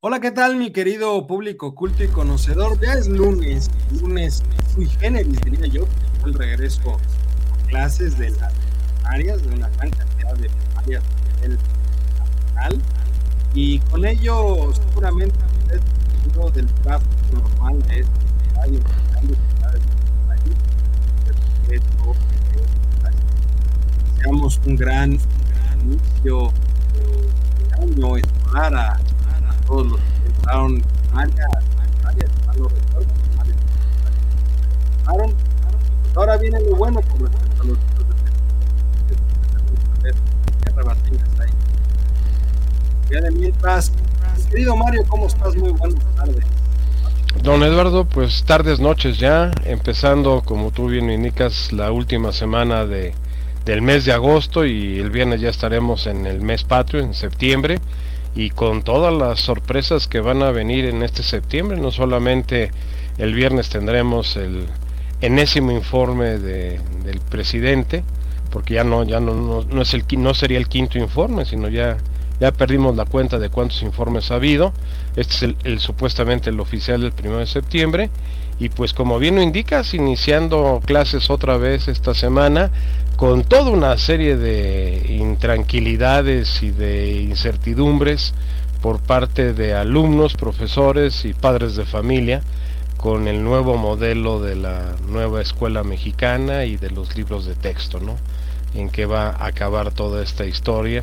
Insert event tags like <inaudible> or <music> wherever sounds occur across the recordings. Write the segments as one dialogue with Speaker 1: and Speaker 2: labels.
Speaker 1: Hola, ¿qué tal, mi querido público culto y conocedor? Ya es lunes, lunes muy generis, diría yo, el regreso a clases de las áreas, de una gran cantidad de áreas del nacional, y con ello, seguramente, uno del tráfico normal de este año, seamos un gran inicio de año escolar a todos los que entraron áreas, los recuerdo, áreas, ahora viene lo bueno por respecto a los hay. Ya de mientras, querido Mario, ¿cómo estás? Muy buenas tardes.
Speaker 2: Don Eduardo, pues tardes, noches ya, empezando, como tú bien indicas, la última semana de, del mes de agosto y el viernes ya estaremos en el mes patrio, en septiembre y con todas las sorpresas que van a venir en este septiembre. No solamente el viernes tendremos el enésimo informe de, del presidente, porque ya no ya no, no, es el no sería el quinto informe, sino ya ya perdimos la cuenta de cuántos informes ha habido. Este es el, supuestamente el oficial del primero de septiembre y pues como bien lo indicas, iniciando clases otra vez esta semana, con toda una serie de intranquilidades y de incertidumbres por parte de alumnos, profesores y padres de familia con el nuevo modelo de la nueva escuela mexicana y de los libros de texto, ¿no? En que va a acabar toda esta historia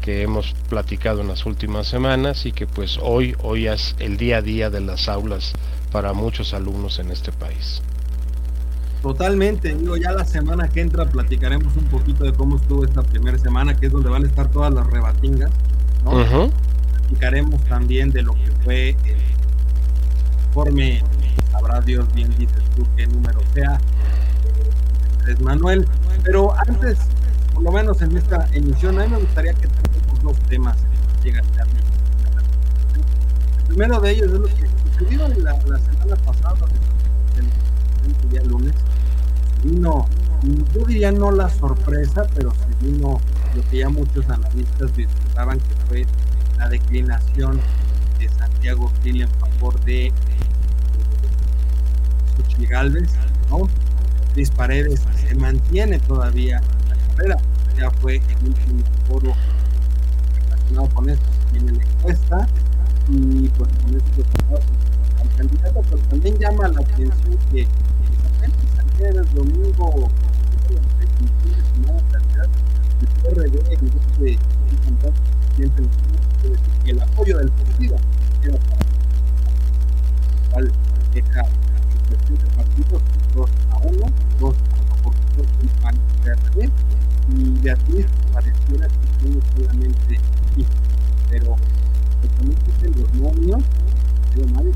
Speaker 2: que hemos platicado en las últimas semanas y que pues hoy, hoy es el día a día de las aulas para muchos alumnos en este país.
Speaker 1: Totalmente, digo, ya la semana que entra platicaremos un poquito de cómo estuvo esta primera semana, que es donde van a estar todas las rebatingas, ¿no? Platicaremos también de lo que fue el informe, sabrá Dios bien dices tú qué número sea, es Manuel, pero antes, por lo menos en esta emisión, a mí me gustaría que tengamos dos temas que llegan a El primero de ellos es lo que sucedió la, la semana pasada, el día lunes, vino, yo diría no la sorpresa, pero sí vino lo que ya muchos analistas disfrutaban que fue la declinación de Santiago Gil en favor de Xochitl Galvez, ¿no? Luis Paredes se mantiene todavía en la carrera, ya fue el último foro relacionado con esto, viene la encuesta, y pues con esto al candidato, pero también llama la atención que el domingo, el apoyo del partido cual deja el de partidos 2 a 1, 2 a favor del PAN y Beatriz pareciera que tiene solamente pero los madre,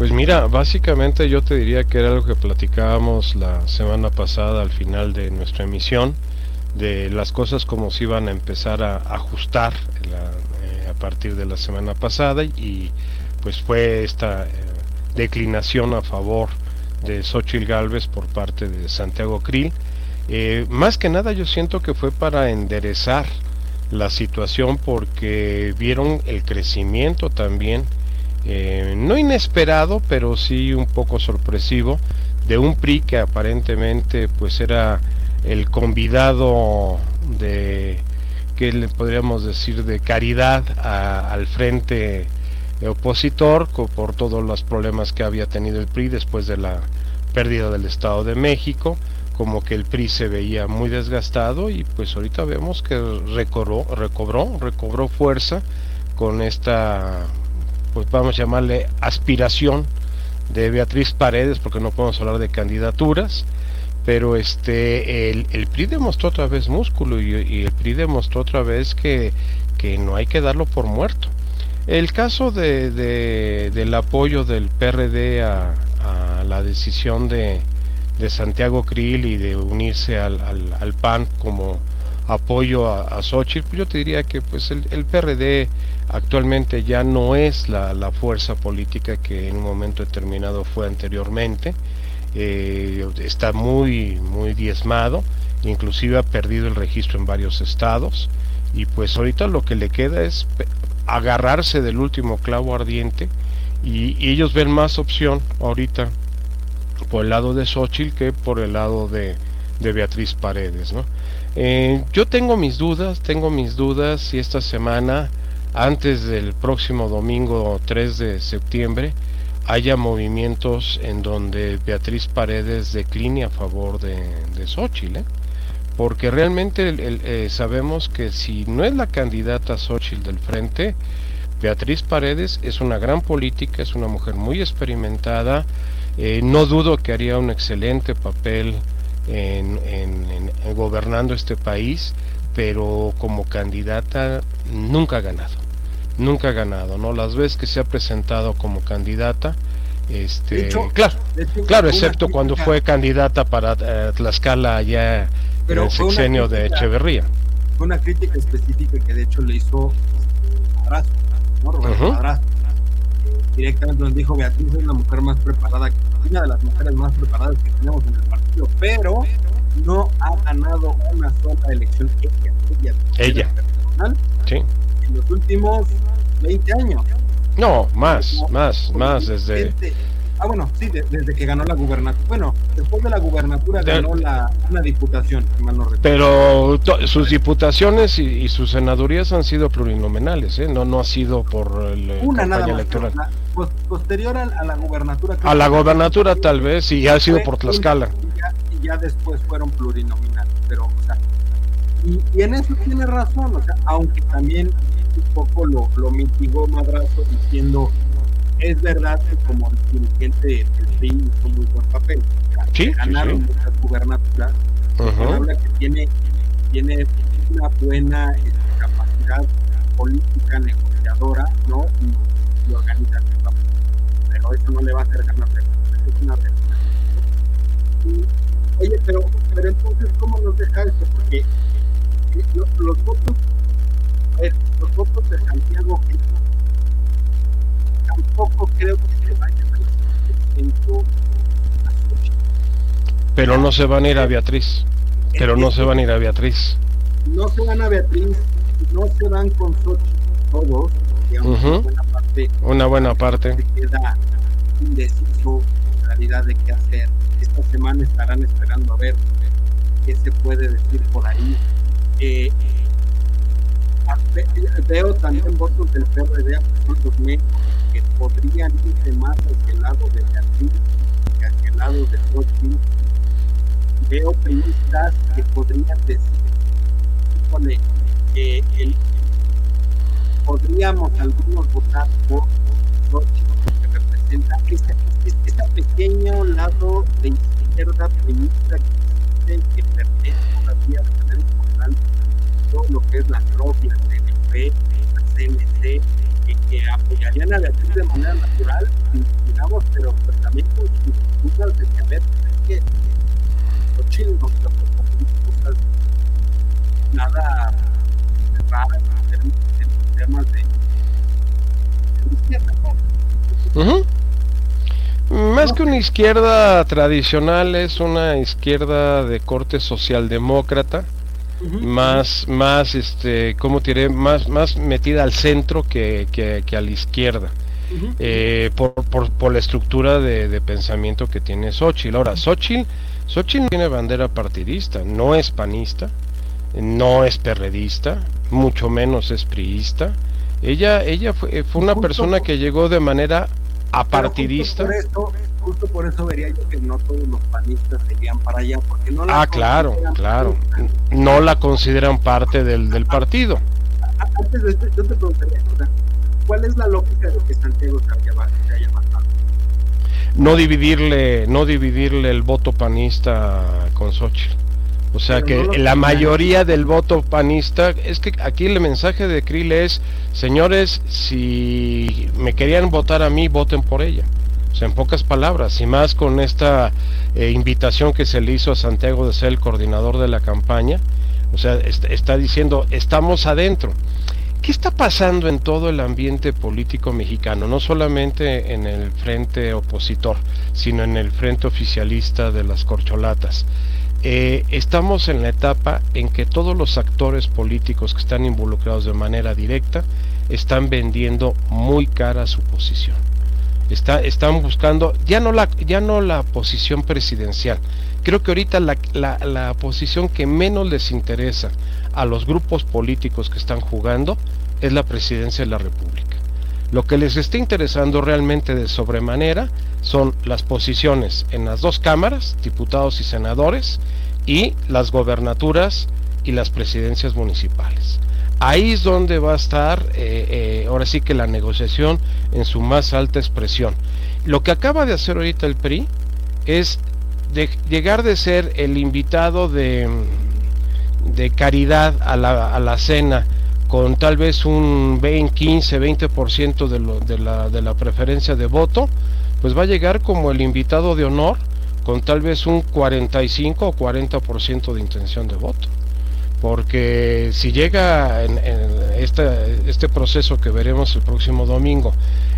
Speaker 2: Pues mira, básicamente yo te diría que era lo que platicábamos la semana pasada al final de nuestra emisión, de las cosas como se iban a empezar a ajustar eh, a partir de la semana pasada y pues fue esta eh, declinación a favor de Xochitl Galvez por parte de Santiago Krill. Eh, más que nada yo siento que fue para enderezar la situación porque vieron el crecimiento también eh, no inesperado, pero sí un poco sorpresivo, de un PRI que aparentemente pues era el convidado de que le podríamos decir de caridad al frente opositor por todos los problemas que había tenido el PRI después de la pérdida del Estado de México, como que el PRI se veía muy desgastado y pues ahorita vemos que recobró, recobró, recobró fuerza con esta, pues vamos a llamarle aspiración de Beatriz Paredes, porque no podemos hablar de candidaturas, pero este el, el PRI demostró otra vez músculo y, el PRI demostró otra vez que, que no hay que darlo por muerto. El caso de, del apoyo del PRD a, la decisión de, Santiago Krill y de unirse al, PAN como apoyo a, a Xochitl, pues yo te diría que pues el, el PRD actualmente ya no es la, fuerza política que en un momento determinado fue anteriormente. Eh, está muy, muy diezmado, inclusive ha perdido el registro en varios estados y pues ahorita lo que le queda es agarrarse del último clavo ardiente y, ellos ven más opción ahorita por el lado de Xochitl que por el lado de, Beatriz Paredes. ¿no? Eh, yo tengo mis dudas, tengo mis dudas si esta semana, antes del próximo domingo 3 de septiembre, haya movimientos en donde Beatriz Paredes decline a favor de, de Xochitl. ¿eh? porque realmente eh, sabemos que si no es la candidata Xochitl del frente, Beatriz Paredes es una gran política, es una mujer muy experimentada, eh, no dudo que haría un excelente papel en, gobernando este país, pero como candidata nunca ha ganado, nunca ha ganado, ¿no? Las veces que se ha presentado como candidata, este, claro, claro, excepto cuando fue candidata para eh, Tlaxcala allá pero el sexenio de Echeverría.
Speaker 1: Fue una crítica específica que de hecho le hizo Madrazo, ¿no? Roberto Madrazo. Directamente donde dijo Beatriz es la mujer más preparada, una de las mujeres más preparadas que tenemos en el partido, pero no ha ganado una sola elección ella, ella,
Speaker 2: ella. Personal,
Speaker 1: sí. en los últimos 20 años.
Speaker 2: No, más, más, más desde...
Speaker 1: Ah, bueno, sí, desde que ganó la gubernatura. Bueno, después de la gubernatura ganó la, una diputación,
Speaker 2: Pero sus diputaciones y, sus senadurías han sido plurinominales, ¿eh? No, no ha sido por el
Speaker 1: eh, una campaña electoral. posterior a, la gubernatura.
Speaker 2: A la gubernatura tal vez, y ha sido por Tlaxcala.
Speaker 1: Y ya, después fueron plurinominales, pero, o sea, y, y, en eso tiene razón, o sea, aunque también un poco lo, lo mitigó Madrazo diciendo es verdad que como dirigente del PRI hizo muy buen papel.
Speaker 2: Sí,
Speaker 1: ganaron muchas gubernaturas. Habla que tiene, tiene una buena este, capacidad política negociadora, ¿no? Y, organizativa. Pero eso no le va a hacer ganar es una realidad. Oye, pero, pero entonces, ¿cómo nos deja esto? Porque eh, los, los votos, ver, los votos de Santiago tampoco creo que se vaya
Speaker 2: Pero no se van a ir a Beatriz. Pero no se van a ir a Beatriz.
Speaker 1: No se van a Beatriz, no se van con Sochi todos, digamos, una buena parte.
Speaker 2: Una buena parte.
Speaker 1: Se queda indeciso en realidad de qué hacer. Esta semana estarán esperando a ver qué se puede decir por ahí. Eh, veo también votos del PRD a que podrían irse más hacia el lado de Beatriz que hacia el lado de Xochitl. Veo periodistas que podrían decir, que el, podríamos algunos votar por Xochitl, que representa este, este, pequeño lado de izquierda feminista que, que pertenece todavía a manera importante todo lo que es la propia CNP, la CNC, que apoyarían a Beatriz de manera natural, digamos, pero pues, también con sus dudas de que a ver, es que los chinos no son cosas nada raras en temas de, de izquierda.
Speaker 2: Más que una izquierda tradicional, es una izquierda de corte socialdemócrata más, más, este, ¿cómo diré? Más, más metida al centro que, que, a la izquierda. Eh, por, por, por, la estructura de, de, pensamiento que tiene Xochitl. Ahora, Xochitl, Xochitl no tiene bandera partidista, no es panista, no es perredista, mucho menos es priista. Ella, ella fue, fue una persona que llegó de manera apartidista.
Speaker 1: Justo por, eso, vería yo que no todos los panistas serían para allá, porque no la
Speaker 2: Ah, claro, claro. No la consideran parte del, del partido.
Speaker 1: Antes de esto, yo te preguntaría, ¿cuál es la lógica de que Santiago se haya matado?
Speaker 2: No dividirle, no dividirle el voto panista con Xochitl. O sea que la mayoría del voto panista, es que aquí el mensaje de Krill es, señores, si me querían votar a mí, voten por ella. O sea, en pocas palabras, y más con esta eh, invitación que se le hizo a Santiago de ser el coordinador de la campaña, o sea, está diciendo, estamos adentro. ¿Qué está pasando en todo el ambiente político mexicano? No solamente en el frente opositor, sino en el frente oficialista de las corcholatas. Eh, estamos en la etapa en que todos los actores políticos que están involucrados de manera directa están vendiendo muy cara su posición. Está, están buscando ya no, la, ya no la posición presidencial. Creo que ahorita la, la, la posición que menos les interesa a los grupos políticos que están jugando es la presidencia de la República. Lo que les está interesando realmente de sobremanera son las posiciones en las dos cámaras, diputados y senadores, y las gobernaturas y las presidencias municipales. Ahí es donde va a estar, eh, eh, ahora sí que la negociación en su más alta expresión. Lo que acaba de hacer ahorita el PRI es llegar de ser el invitado de, de caridad a la, a la cena con tal vez un 20, 15, 20% de, lo, de, la, de la preferencia de voto, pues va a llegar como el invitado de honor con tal vez un 45 o 40% de intención de voto. Porque si llega en, este, este proceso que veremos el próximo domingo,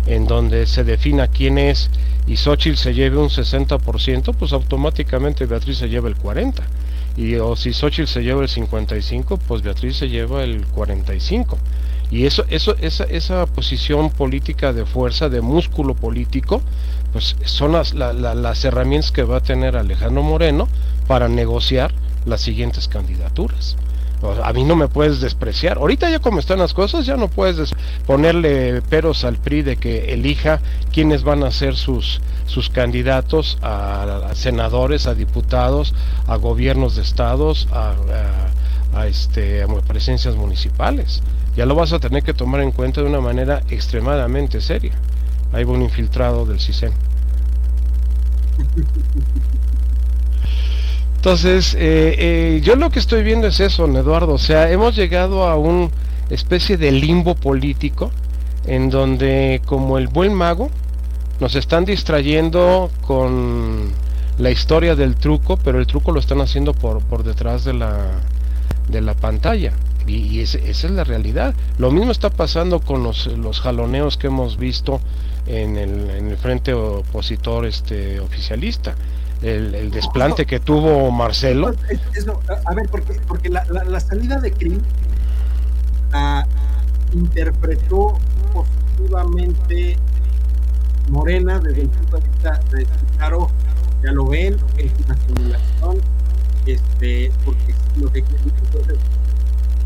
Speaker 2: en donde se defina quién es y Xochitl se lleve un 60%, pues automáticamente Beatriz se lleva el 40%. Y o si Xochitl se lleva el 55%, pues Beatriz se lleva el 45%. Y eso, eso, esa, esa posición política de fuerza, de músculo político, pues son las, las herramientas que va a tener Alejandro Moreno para negociar las siguientes candidaturas. A mí no me puedes despreciar. Ahorita ya como están las cosas, ya no puedes ponerle peros al PRI de que elija quiénes van a ser sus, sus candidatos a, senadores, a diputados, a gobiernos de estados, a, este, presencias municipales ya lo vas a tener que tomar en cuenta de una manera extremadamente seria. Hay un infiltrado del CISEN. <laughs> Entonces, eh, eh, yo lo que estoy viendo es eso, Eduardo. O sea, hemos llegado a una especie de limbo político en donde, como el buen mago, nos están distrayendo con la historia del truco, pero el truco lo están haciendo por, por detrás de la, de la pantalla. Y, esa es la realidad. Lo mismo está pasando con los, los jaloneos que hemos visto en el, en el frente opositor este oficialista. El, desplante que tuvo Marcelo.
Speaker 1: a ver, porque, porque la, la, salida de Krim interpretó positivamente Morena desde el punto de vista de claro, ya lo ven, es una simulación, este, porque lo que entonces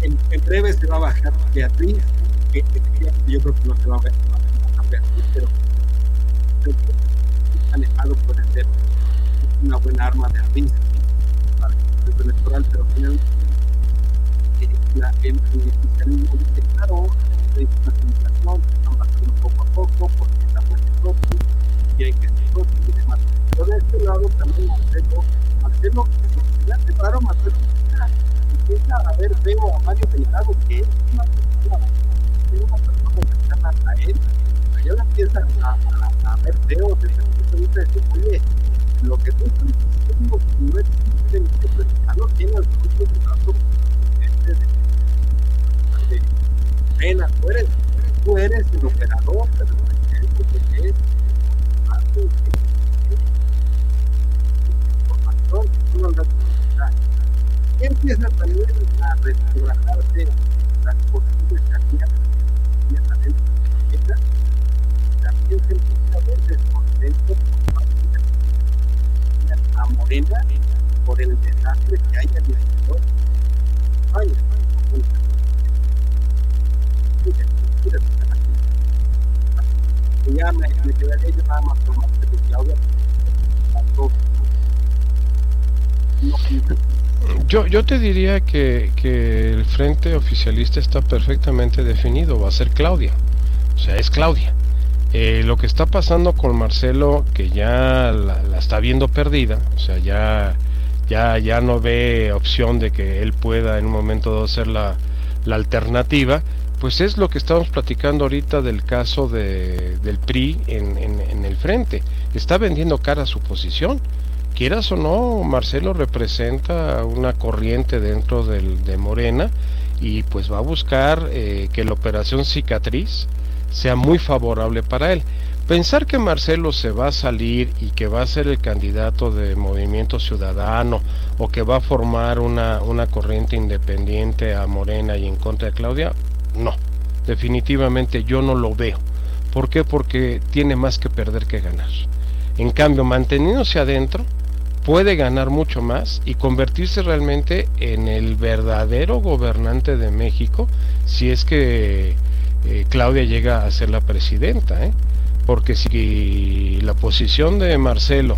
Speaker 1: en, breve se va a bajar Beatriz, que, yo creo que no se va a bajar Beatriz, pero que alejado puede ser una buena arma de risa para el proceso electoral, pero finalmente eh, la, el, oficialismo dice, claro, hay una están bajando poco a poco, porque está muy y hay que hacer y demás. Pero de este lado también Marcelo, Marcelo, ya se claro, Marcelo empieza a ver, veo a Mario Delgado, que es una persona, es una persona cercana a él, le empiezan a, a, a ver desde el punto de vista de lo que tú estás diciendo no existe, pues ya no tiene el grupo de trato de, de, pena, tú eres, tú eres el operador, pero el que es información, tú no andas empieza también a las posibles candidatas también se empieza a ver descontento Morena por el desastre que hay en el ya me, me quedaría yo.
Speaker 2: Yo, yo te diría que, que el frente oficialista está perfectamente definido, va a ser Claudia. O sea, es Claudia. Eh, lo que está pasando con Marcelo, que ya la, está viendo perdida, o sea, ya, ya, ya no ve opción de que él pueda en un momento dado ser la, alternativa, pues es lo que estamos platicando ahorita del caso de, del PRI en, el frente. Está vendiendo cara a su posición. Quieras o no, Marcelo representa una corriente dentro de Morena y pues va a buscar eh, que la operación cicatriz sea muy favorable para él. Pensar que Marcelo se va a salir y que va a ser el candidato de Movimiento Ciudadano o que va a formar una, una corriente independiente a Morena y en contra de Claudia, no, definitivamente yo no lo veo. ¿Por qué? Porque tiene más que perder que ganar. En cambio, manteniéndose adentro, puede ganar mucho más y convertirse realmente en el verdadero gobernante de México si es que eh, Claudia llega a ser la presidenta. ¿eh? Porque si la posición de Marcelo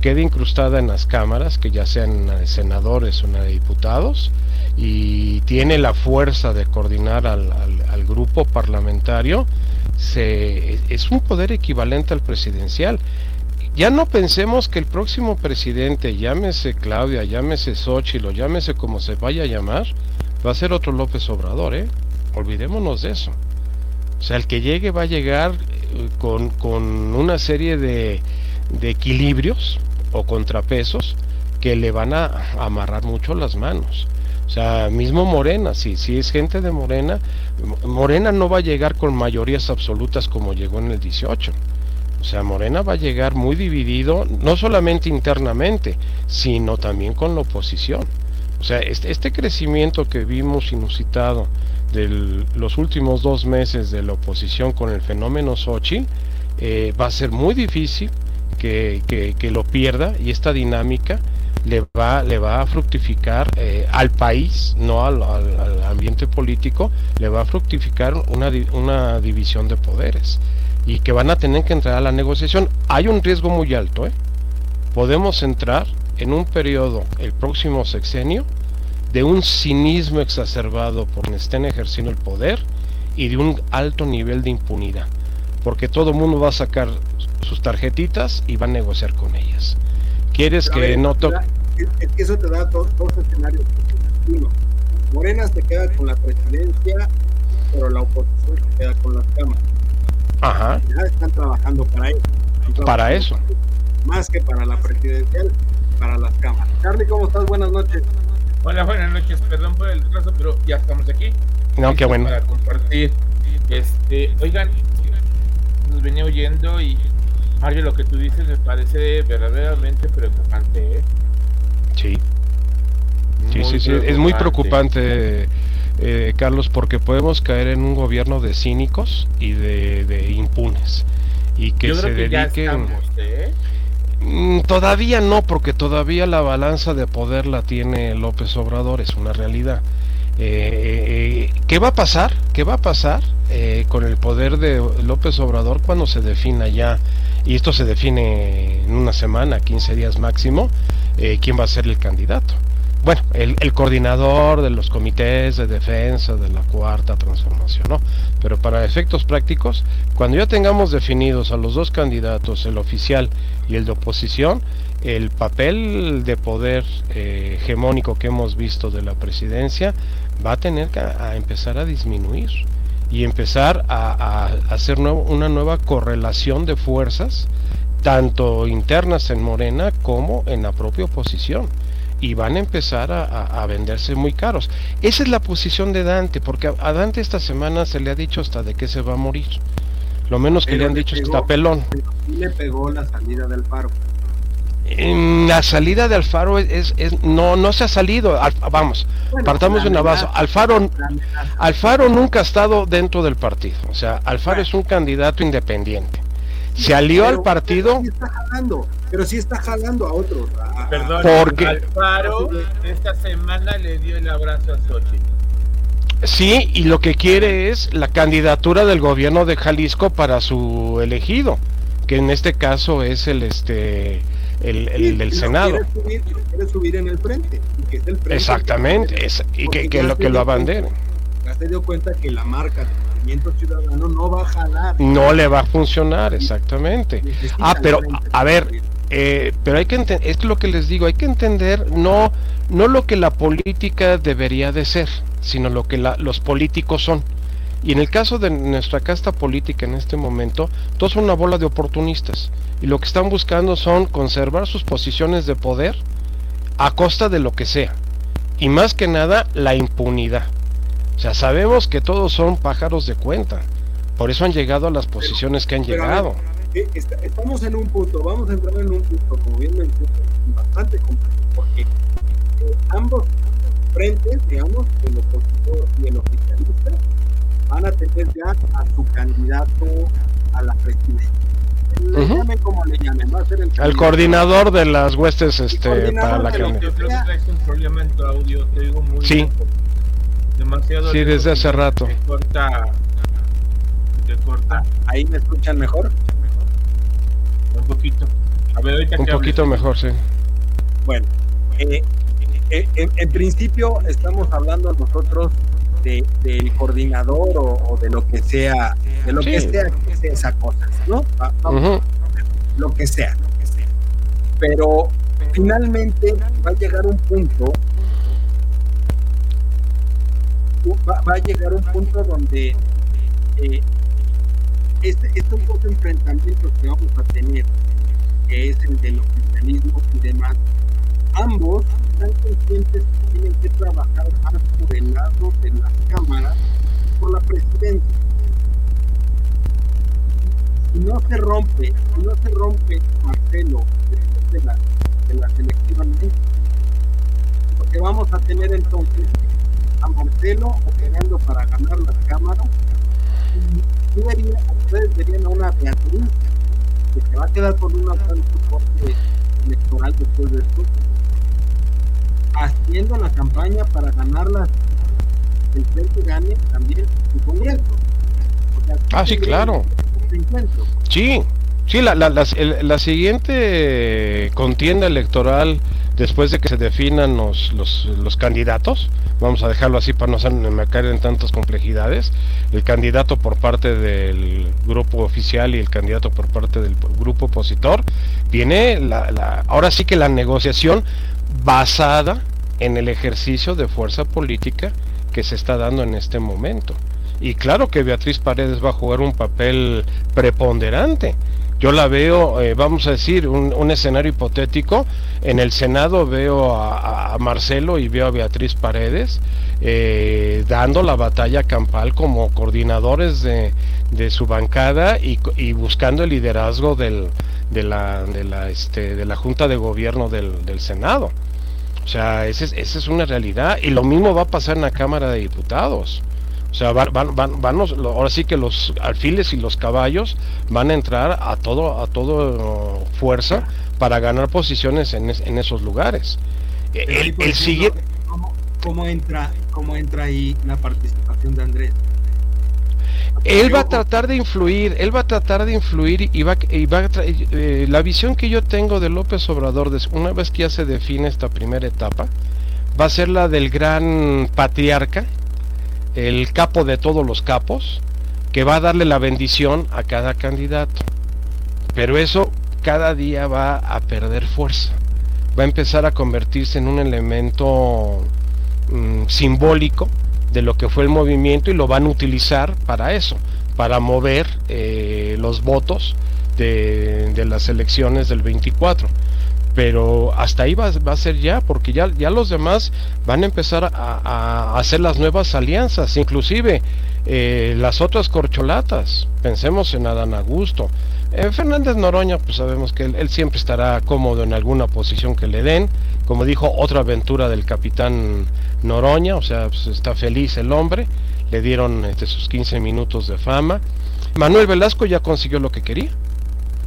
Speaker 2: queda incrustada en las cámaras, que ya sean senadores o diputados, y tiene la fuerza de coordinar al, al, al grupo parlamentario, se, es un poder equivalente al presidencial. Ya no pensemos que el próximo presidente, llámese Claudia, llámese Xochitl llámese como se vaya a llamar, va a ser otro López Obrador, ¿eh? Olvidémonos de eso. O sea, el que llegue va a llegar con, con una serie de, de, equilibrios o contrapesos que le van a amarrar mucho las manos. O sea, mismo Morena, si, si es gente de Morena, Morena no va a llegar con mayorías absolutas como llegó en el 18. O sea, Morena va a llegar muy dividido, no solamente internamente, sino también con la oposición. O sea, este, este crecimiento que vimos inusitado de los últimos dos meses de la oposición con el fenómeno Sochi, eh, va a ser muy difícil que, que, que, lo pierda y esta dinámica le va, le va a fructificar eh, al país, no al, al, al, ambiente político, le va a fructificar una, una división de poderes y que van a tener que entrar a la negociación. Hay un riesgo muy alto, ¿eh? Podemos entrar en un periodo, el próximo sexenio, de un cinismo exacerbado por quienes estén ejerciendo el poder y de un alto nivel de impunidad, porque todo el mundo va a sacar sus tarjetitas y va a negociar con ellas. ¿Quieres que ver, no toque?
Speaker 1: Es que eso te da dos, dos escenarios. Uno, Morena se queda con la presidencia, pero la oposición se queda con las cámaras.
Speaker 2: Ajá.
Speaker 1: Ya están trabajando para eso. Trabajando
Speaker 2: para eso.
Speaker 1: Más que para la presidencial, para las cámaras. Charlie, ¿cómo estás? Buenas noches.
Speaker 3: Hola, buenas noches. Perdón por el retraso, pero ya estamos aquí.
Speaker 2: No, qué bueno.
Speaker 3: Para compartir. Este, oigan, nos venía oyendo y Mario, lo que tú dices me parece verdaderamente preocupante, ¿eh?
Speaker 2: Sí. Sí, sí, sí, es muy preocupante, eh, Carlos, porque podemos caer en un gobierno de cínicos y de, de impunes. Y que
Speaker 3: Yo
Speaker 2: se
Speaker 3: que ya
Speaker 2: dediquen.
Speaker 3: estamos, ¿eh?
Speaker 2: Mm, Todavía no, porque todavía la balanza de poder la tiene López Obrador, es una realidad. Eh, eh, ¿Qué va a pasar? ¿Qué va a pasar eh, con el poder de López Obrador cuando se defina ya, y esto se define en una semana, 15 días máximo, eh, quién va a ser el candidato? Bueno, el, el, coordinador de los comités de defensa de la cuarta transformación, ¿no? Pero para efectos prácticos, cuando ya tengamos definidos a los dos candidatos, el oficial y el de oposición, el papel de poder eh, hegemónico que hemos visto de la presidencia va a tener que empezar a disminuir y empezar a, hacer una nueva correlación de fuerzas, tanto internas en Morena como en la propia oposición y van a empezar a, a, a, venderse muy caros. Esa es la posición de Dante, porque a, a, Dante esta semana se le ha dicho hasta de qué se va a morir. Lo menos que Pero le han dicho pegó, es que está pelón.
Speaker 1: Le pegó la salida del Alfaro.
Speaker 2: En la salida de Alfaro es, es, es no no se ha salido. Al, vamos, bueno, partamos de una base. Alfaro, Alfaro nunca ha estado dentro del partido. O sea, Alfaro bueno. es un candidato independiente. Se alió
Speaker 1: pero,
Speaker 2: al partido.
Speaker 1: Pero sí está jalando, pero sí está jalando a otros. A,
Speaker 3: Perdón,
Speaker 2: porque
Speaker 3: Alfaro esta semana le dio el abrazo a Xochitl.
Speaker 2: Sí, y lo que quiere es la candidatura del gobierno de Jalisco para su elegido, que en este caso es el este el, del Senado.
Speaker 1: Quiere subir, en el frente,
Speaker 2: Exactamente, y que, que lo que lo abandere.
Speaker 1: Ya se dio cuenta que la marca movimiento ciudadano no va a jalar.
Speaker 2: No le va a funcionar, exactamente. Ah, pero a ver, eh, pero hay que entender, es lo que les digo, hay que entender no, no lo que la política debería de ser sino lo que los políticos son. Y en el caso de nuestra casta política en este momento, todos son una bola de oportunistas. Y lo que están buscando son conservar sus posiciones de poder a costa de lo que sea. Y más que nada, la impunidad. O sea, sabemos que todos son pájaros de cuenta. Por eso han llegado a las posiciones que han llegado.
Speaker 1: Eh, estamos en un punto, vamos a entrar en un punto, como bien mencioné, bastante complejo, porque eh, ambos frentes, digamos, el opositor y el oficialista, van a tener ya a su candidato a la presidencia. Le llamen como le llamen, va a ser el,
Speaker 2: el coordinador de las huestes este, para la
Speaker 3: candidatura. Yo creo que traes un problema en tu audio, te digo muy
Speaker 2: Sí.
Speaker 3: Demasiado
Speaker 2: sí, desde hace rato.
Speaker 3: Te corta. Te corta.
Speaker 1: ¿Ahí me escuchan mejor?
Speaker 3: Un poquito. A ver, ahorita
Speaker 2: Un poquito mejor, sí.
Speaker 1: Bueno, eh, eh, en, principio estamos hablando nosotros de, del coordinador o, de lo que sea, de lo que sea que sea esa cosa, ¿no? Lo que sea, lo que sea. Pero finalmente va a llegar un punto, va, a llegar un punto donde eh, este, estos dos enfrentamientos que vamos a tener, que es el del oficialismo y demás, ambos están conscientes que tienen que trabajar más por el lado de las cámaras por la presidencia. Si no se rompe, si no se rompe Marcelo de, la, de las elecciones, porque vamos a tener entonces a Marcelo operando para ganar las cámaras y ustedes verían a una Beatriz que se va a quedar con un alto soporte electoral después de esto haciendo la campaña para ganarlas el que gane también su congreso.
Speaker 2: ah, sí, claro. Sí, sí, la, la, la, siguiente contienda electoral después de que se definan los, los, los, candidatos, vamos a dejarlo así para no caer en tantas complejidades, el candidato por parte del grupo oficial y el candidato por parte del grupo opositor, viene la, la, ahora sí que la negociación basada en el ejercicio de fuerza política que se está dando en este momento. Y claro que Beatriz Paredes va a jugar un papel preponderante. Yo la veo, eh, vamos a decir, un, escenario hipotético. En el Senado veo a, Marcelo y veo a Beatriz Paredes eh, dando la batalla campal como coordinadores de, su bancada y, buscando el liderazgo del, de, la, de, la, este, de la Junta de Gobierno del, del Senado. O sea, esa es, una realidad. Y lo mismo va a pasar en la Cámara de Diputados. O sea, van, van, van, ahora sí que los alfiles y los caballos van a entrar a todo, a todo fuerza para ganar posiciones en, esos lugares.
Speaker 1: El, el siguiente... ¿cómo, entra, ¿Cómo entra ahí la participación de Andrés?
Speaker 2: él va a tratar de influir, él va a tratar de influir y va, y va a eh, la visión que yo tengo de López Obrador, una vez que ya se define esta primera etapa, va a ser la del gran patriarca, el capo de todos los capos, que va a darle la bendición a cada candidato. Pero eso cada día va a perder fuerza, va a empezar a convertirse en un elemento mm, simbólico de lo que fue el movimiento y lo van a utilizar para eso, para mover eh, los votos de, las elecciones del 24 pero hasta ahí va, a ser ya, porque ya, ya los demás van a empezar a, hacer las nuevas alianzas, inclusive eh, las otras corcholatas, pensemos en Adán Augusto. Fernández Noroña, pues sabemos que él, siempre estará cómodo en alguna posición que le den, como dijo, otra aventura del capitán Noroña, o sea, pues está feliz el hombre, le dieron este, sus 15 minutos de fama. Manuel Velasco ya consiguió lo que quería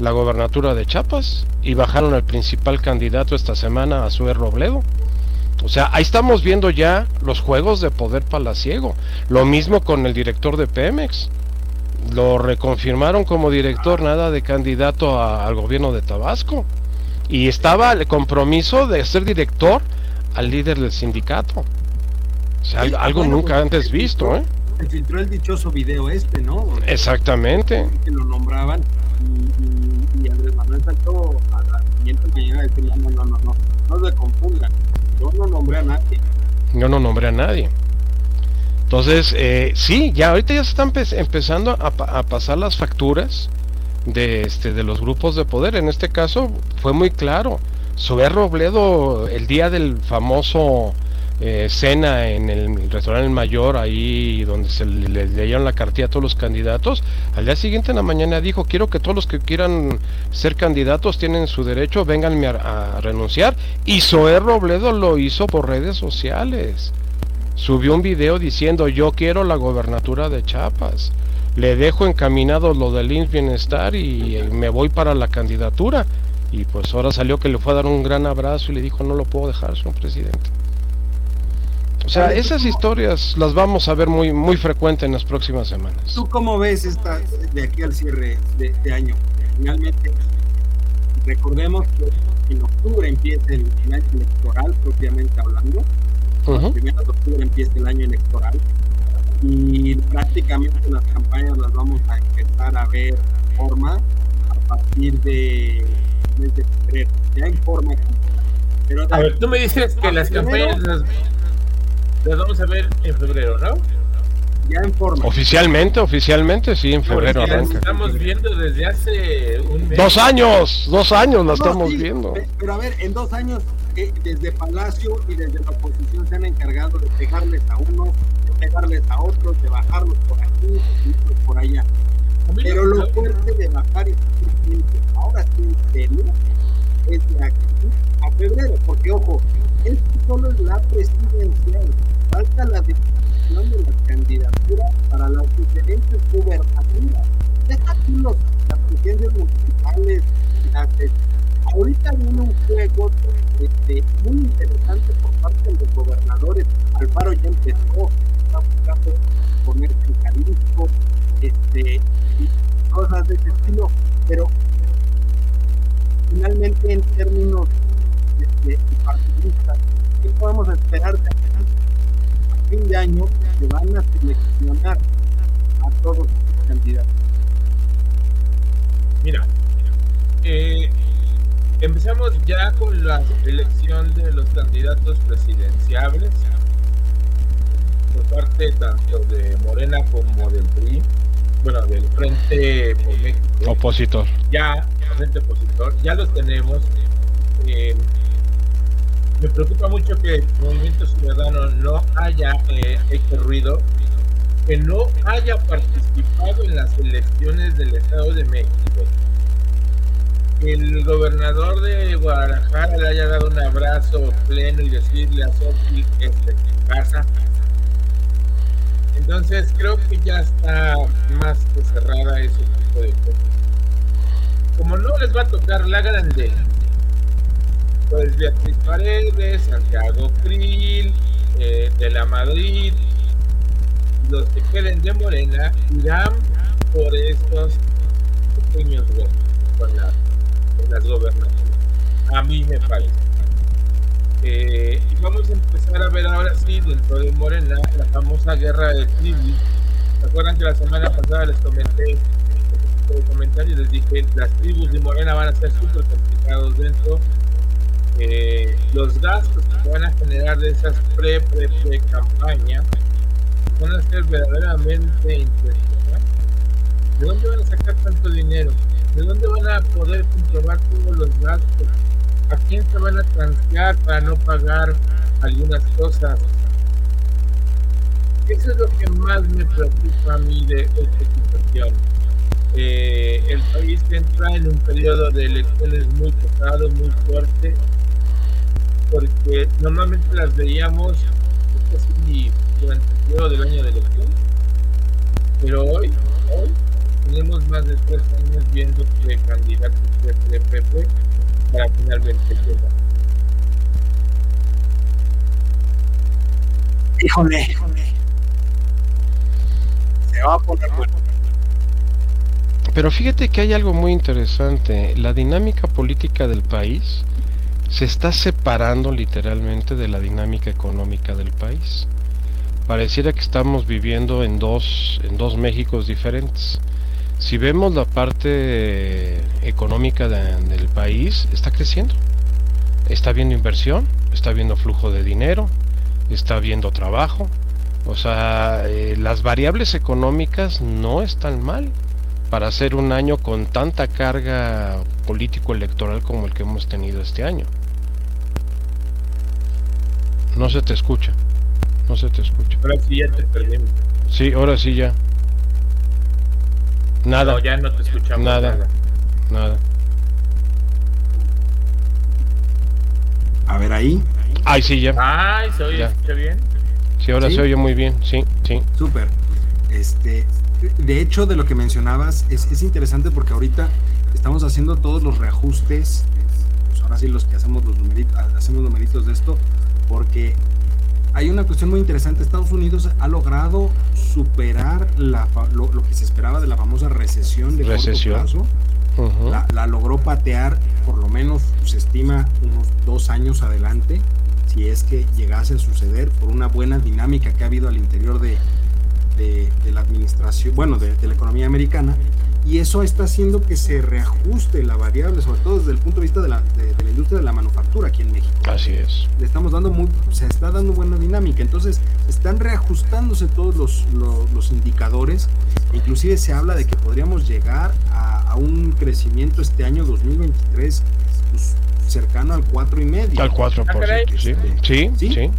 Speaker 2: la gobernatura de Chiapas y bajaron al principal candidato esta semana, a Sue Robledo. O sea, ahí estamos viendo ya los juegos de poder palaciego. Lo mismo con el director de Pemex. Lo reconfirmaron como director, nada de candidato al gobierno de Tabasco. Y estaba el compromiso de ser director al líder del sindicato. O sea, algo nunca pues, antes visto, ¿eh?
Speaker 1: Se filtró el dichoso video este, ¿no?
Speaker 2: Exactamente.
Speaker 1: Que lo nombraban y, y, Andrés Manuel saltó a la siguiente mañana a decir, no, no, no, no, no se confundan yo no nombré a nadie.
Speaker 2: Yo no nombré a nadie. Entonces, eh, sí, ya ahorita ya se están empezando a, pasar las facturas de, este, de los grupos de poder. En este caso fue muy claro. Sober Robledo, el día del famoso eh, cena en el restaurante Mayor, ahí donde se le, leyeron la cartilla a todos los candidatos, al día siguiente en la mañana dijo, quiero que todos los que quieran ser candidatos tienen su derecho, venganme a, renunciar. Y Zoé Robledo lo hizo por redes sociales. Subió un video diciendo, yo quiero la gobernatura de Chiapas. Le dejo encaminado lo del INS Bienestar y me voy para la candidatura. Y pues ahora salió que le fue a dar un gran abrazo y le dijo, no lo puedo dejar, señor presidente. O sea, esas historias las vamos a ver muy muy frecuente en las próximas semanas.
Speaker 1: ¿Tú cómo ves esta de aquí al cierre de, año? Finalmente, recordemos que en octubre empieza el, año electoral, propiamente hablando. El primero de octubre empieza el año electoral. Y prácticamente las campañas las vamos a empezar a ver forma a partir de mes de febrero, ya en forma.
Speaker 3: Pero a ver, tú me dices que las campañas las vamos a ver en febrero, ¿no?
Speaker 1: Ya en forma.
Speaker 2: Oficialmente, oficialmente, sí, en febrero arranca.
Speaker 3: estamos viendo desde hace un mes.
Speaker 2: Dos años, dos años la estamos viendo.
Speaker 1: Pero a ver, en dos años, eh, desde Palacio y desde la oposición se han encargado de pegarles a uno, de pegarles a otros, de bajarlos por aquí, y por allá. Pero lo fuerte de bajar es ahora sí en serio, es de aquí a febrero, porque ojo, esto solo es la presidencial falta la definición de las candidaturas para las diferentes gubernaturas. Deja tú los, las presidencias municipales, ahorita viene un juego muy interesante por parte de los gobernadores. Alfaro ya empezó, está buscando ponerse en este, cosas de ese estilo, pero finalmente en términos de, de partidistas, ¿qué podemos esperar de fin de año se van a seleccionar a todos los candidatos.
Speaker 3: Mira, eh, empezamos ya con la elección de los candidatos presidenciables por parte tanto de Morena como del PRI, bueno, del Frente
Speaker 2: Opositor.
Speaker 3: Ya, Frente Opositor, ya los tenemos. Eh, me preocupa mucho que el Movimiento Ciudadano no haya eh, hecho ruido, que no haya participado en las elecciones del Estado de México. Que el gobernador de Guadalajara le haya dado un abrazo pleno y decirle a Sofi este, casa. Entonces creo que ya está más que cerrada ese tipo de cosas. Como no les va a tocar la grande, pues Beatriz Paredes, Santiago Krill, eh, de la Madrid, los que queden de Morena irán por estos pequeños votos con, las gobernaturas. A mí me parece. Eh, y vamos a empezar a ver ahora sí dentro de Morena la famosa guerra de tribus. ¿Se acuerdan que la semana pasada les comenté en comentarios les dije las tribus de Morena van a ser súper complicados dentro eh, los gastos que van a generar de esas pre pre pre campañas van a ser verdaderamente impresionantes. ¿De dónde van a sacar tanto dinero? ¿De dónde van a poder comprobar todos los gastos? ¿A quién se van a transferir para no pagar algunas cosas? Eso es lo que más me preocupa a mí de esta situación. Eh, el país entra en un periodo de elecciones muy pesado, muy fuerte, porque normalmente las veíamos durante el periodo del año de elección, pero hoy, hoy tenemos más de tres años viendo que candidatos de PP para finalmente llegar.
Speaker 1: Híjole, Se va a poner bueno.
Speaker 2: Pero fíjate que hay algo muy interesante. La dinámica política del país se está separando literalmente de la dinámica económica del país. Pareciera que estamos viviendo en dos, en dos Méxicos diferentes. Si vemos la parte económica del país, está creciendo. Está viendo inversión, está viendo flujo de dinero, está viendo trabajo. O sea, eh, las variables económicas no están mal para hacer un año con tanta carga político-electoral como el que hemos tenido este año. No se te escucha. No se te escucha.
Speaker 3: Ahora sí ya te perdimos.
Speaker 2: Sí, ahora sí ya. Nada.
Speaker 3: No, ya no te escuchamos.
Speaker 2: Nada. Nada.
Speaker 1: A ver ahí.
Speaker 2: Ay, sí, ya.
Speaker 3: Ay, ¿se oye bien?
Speaker 2: Sí, ahora se oye muy bien. Sí, sí.
Speaker 1: Súper. Este, de hecho, de lo que mencionabas, es, interesante porque ahorita estamos haciendo todos los reajustes, pues ahora sí los que hacemos los numeritos, hacemos numeritos de esto, porque hay una cuestión muy interesante. Estados Unidos ha logrado superar la, lo, que se esperaba de la famosa recesión de
Speaker 2: recesión. corto
Speaker 1: plazo. la, logró patear, por lo menos se estima, unos dos años adelante, si es que llegase a suceder, por una buena dinámica que ha habido al interior de, de, la administración, bueno, de, la economía americana, y eso está haciendo que se reajuste la variable, sobre todo desde el punto de vista de la, de, la industria de la manufactura aquí en México.
Speaker 2: Así es.
Speaker 1: Le estamos dando muy, se está dando buena dinámica, entonces están reajustándose todos los, los, indicadores, inclusive se habla de que podríamos llegar a, a un crecimiento este año 2023 pues, cercano al 4 y medio.
Speaker 2: Al 4%, ah, sí. Sí, sí.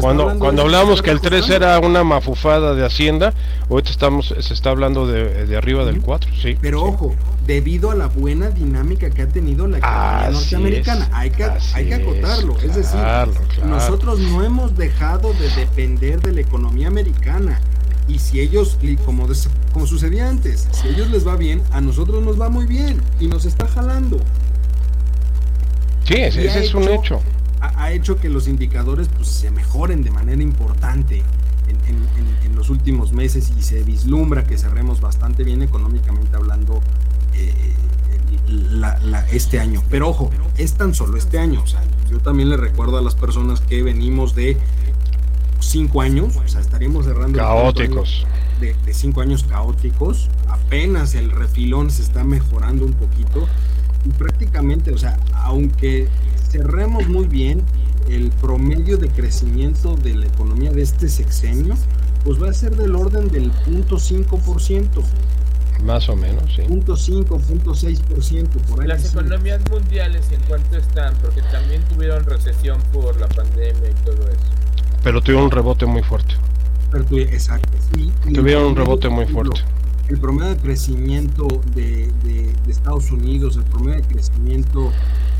Speaker 2: cuando cuando hablamos que el 3 era una mafufada de Hacienda, ahorita estamos se está hablando de, de arriba del 4, sí.
Speaker 1: Pero ojo, debido a la buena dinámica que ha tenido la economía norteamericana, hay que hay que acotarlo, es, decir, nosotros no hemos dejado de depender de la economía americana. Y si ellos, como, como sucedía antes, si a ellos les va bien, a nosotros nos va muy bien y nos está jalando.
Speaker 2: Sí, ese, es un hecho.
Speaker 1: Ha, hecho que los indicadores pues, se mejoren de manera importante en, los últimos meses y se vislumbra que cerremos bastante bien económicamente hablando eh, este año. Pero ojo, es tan solo este año. O sea, yo también le recuerdo a las personas que venimos de cinco años, o sea, estaríamos cerrando.
Speaker 2: Caóticos.
Speaker 1: De, de cinco años caóticos. Apenas el refilón se está mejorando un poquito y prácticamente, o sea, aunque cerremos muy bien, el promedio de crecimiento de la economía de este sexenio, pues va a ser del orden del 0.5%.
Speaker 2: Más o menos, sí.
Speaker 1: 0.5, 0.6%, por ahí.
Speaker 3: Las economías mundiales, ¿en cuánto están? Porque también tuvieron recesión por la pandemia y todo eso.
Speaker 2: Pero tuvieron un rebote muy fuerte.
Speaker 1: exacto.
Speaker 2: tuvieron un rebote muy fuerte
Speaker 1: el promedio de crecimiento de, Estados Unidos, el promedio de crecimiento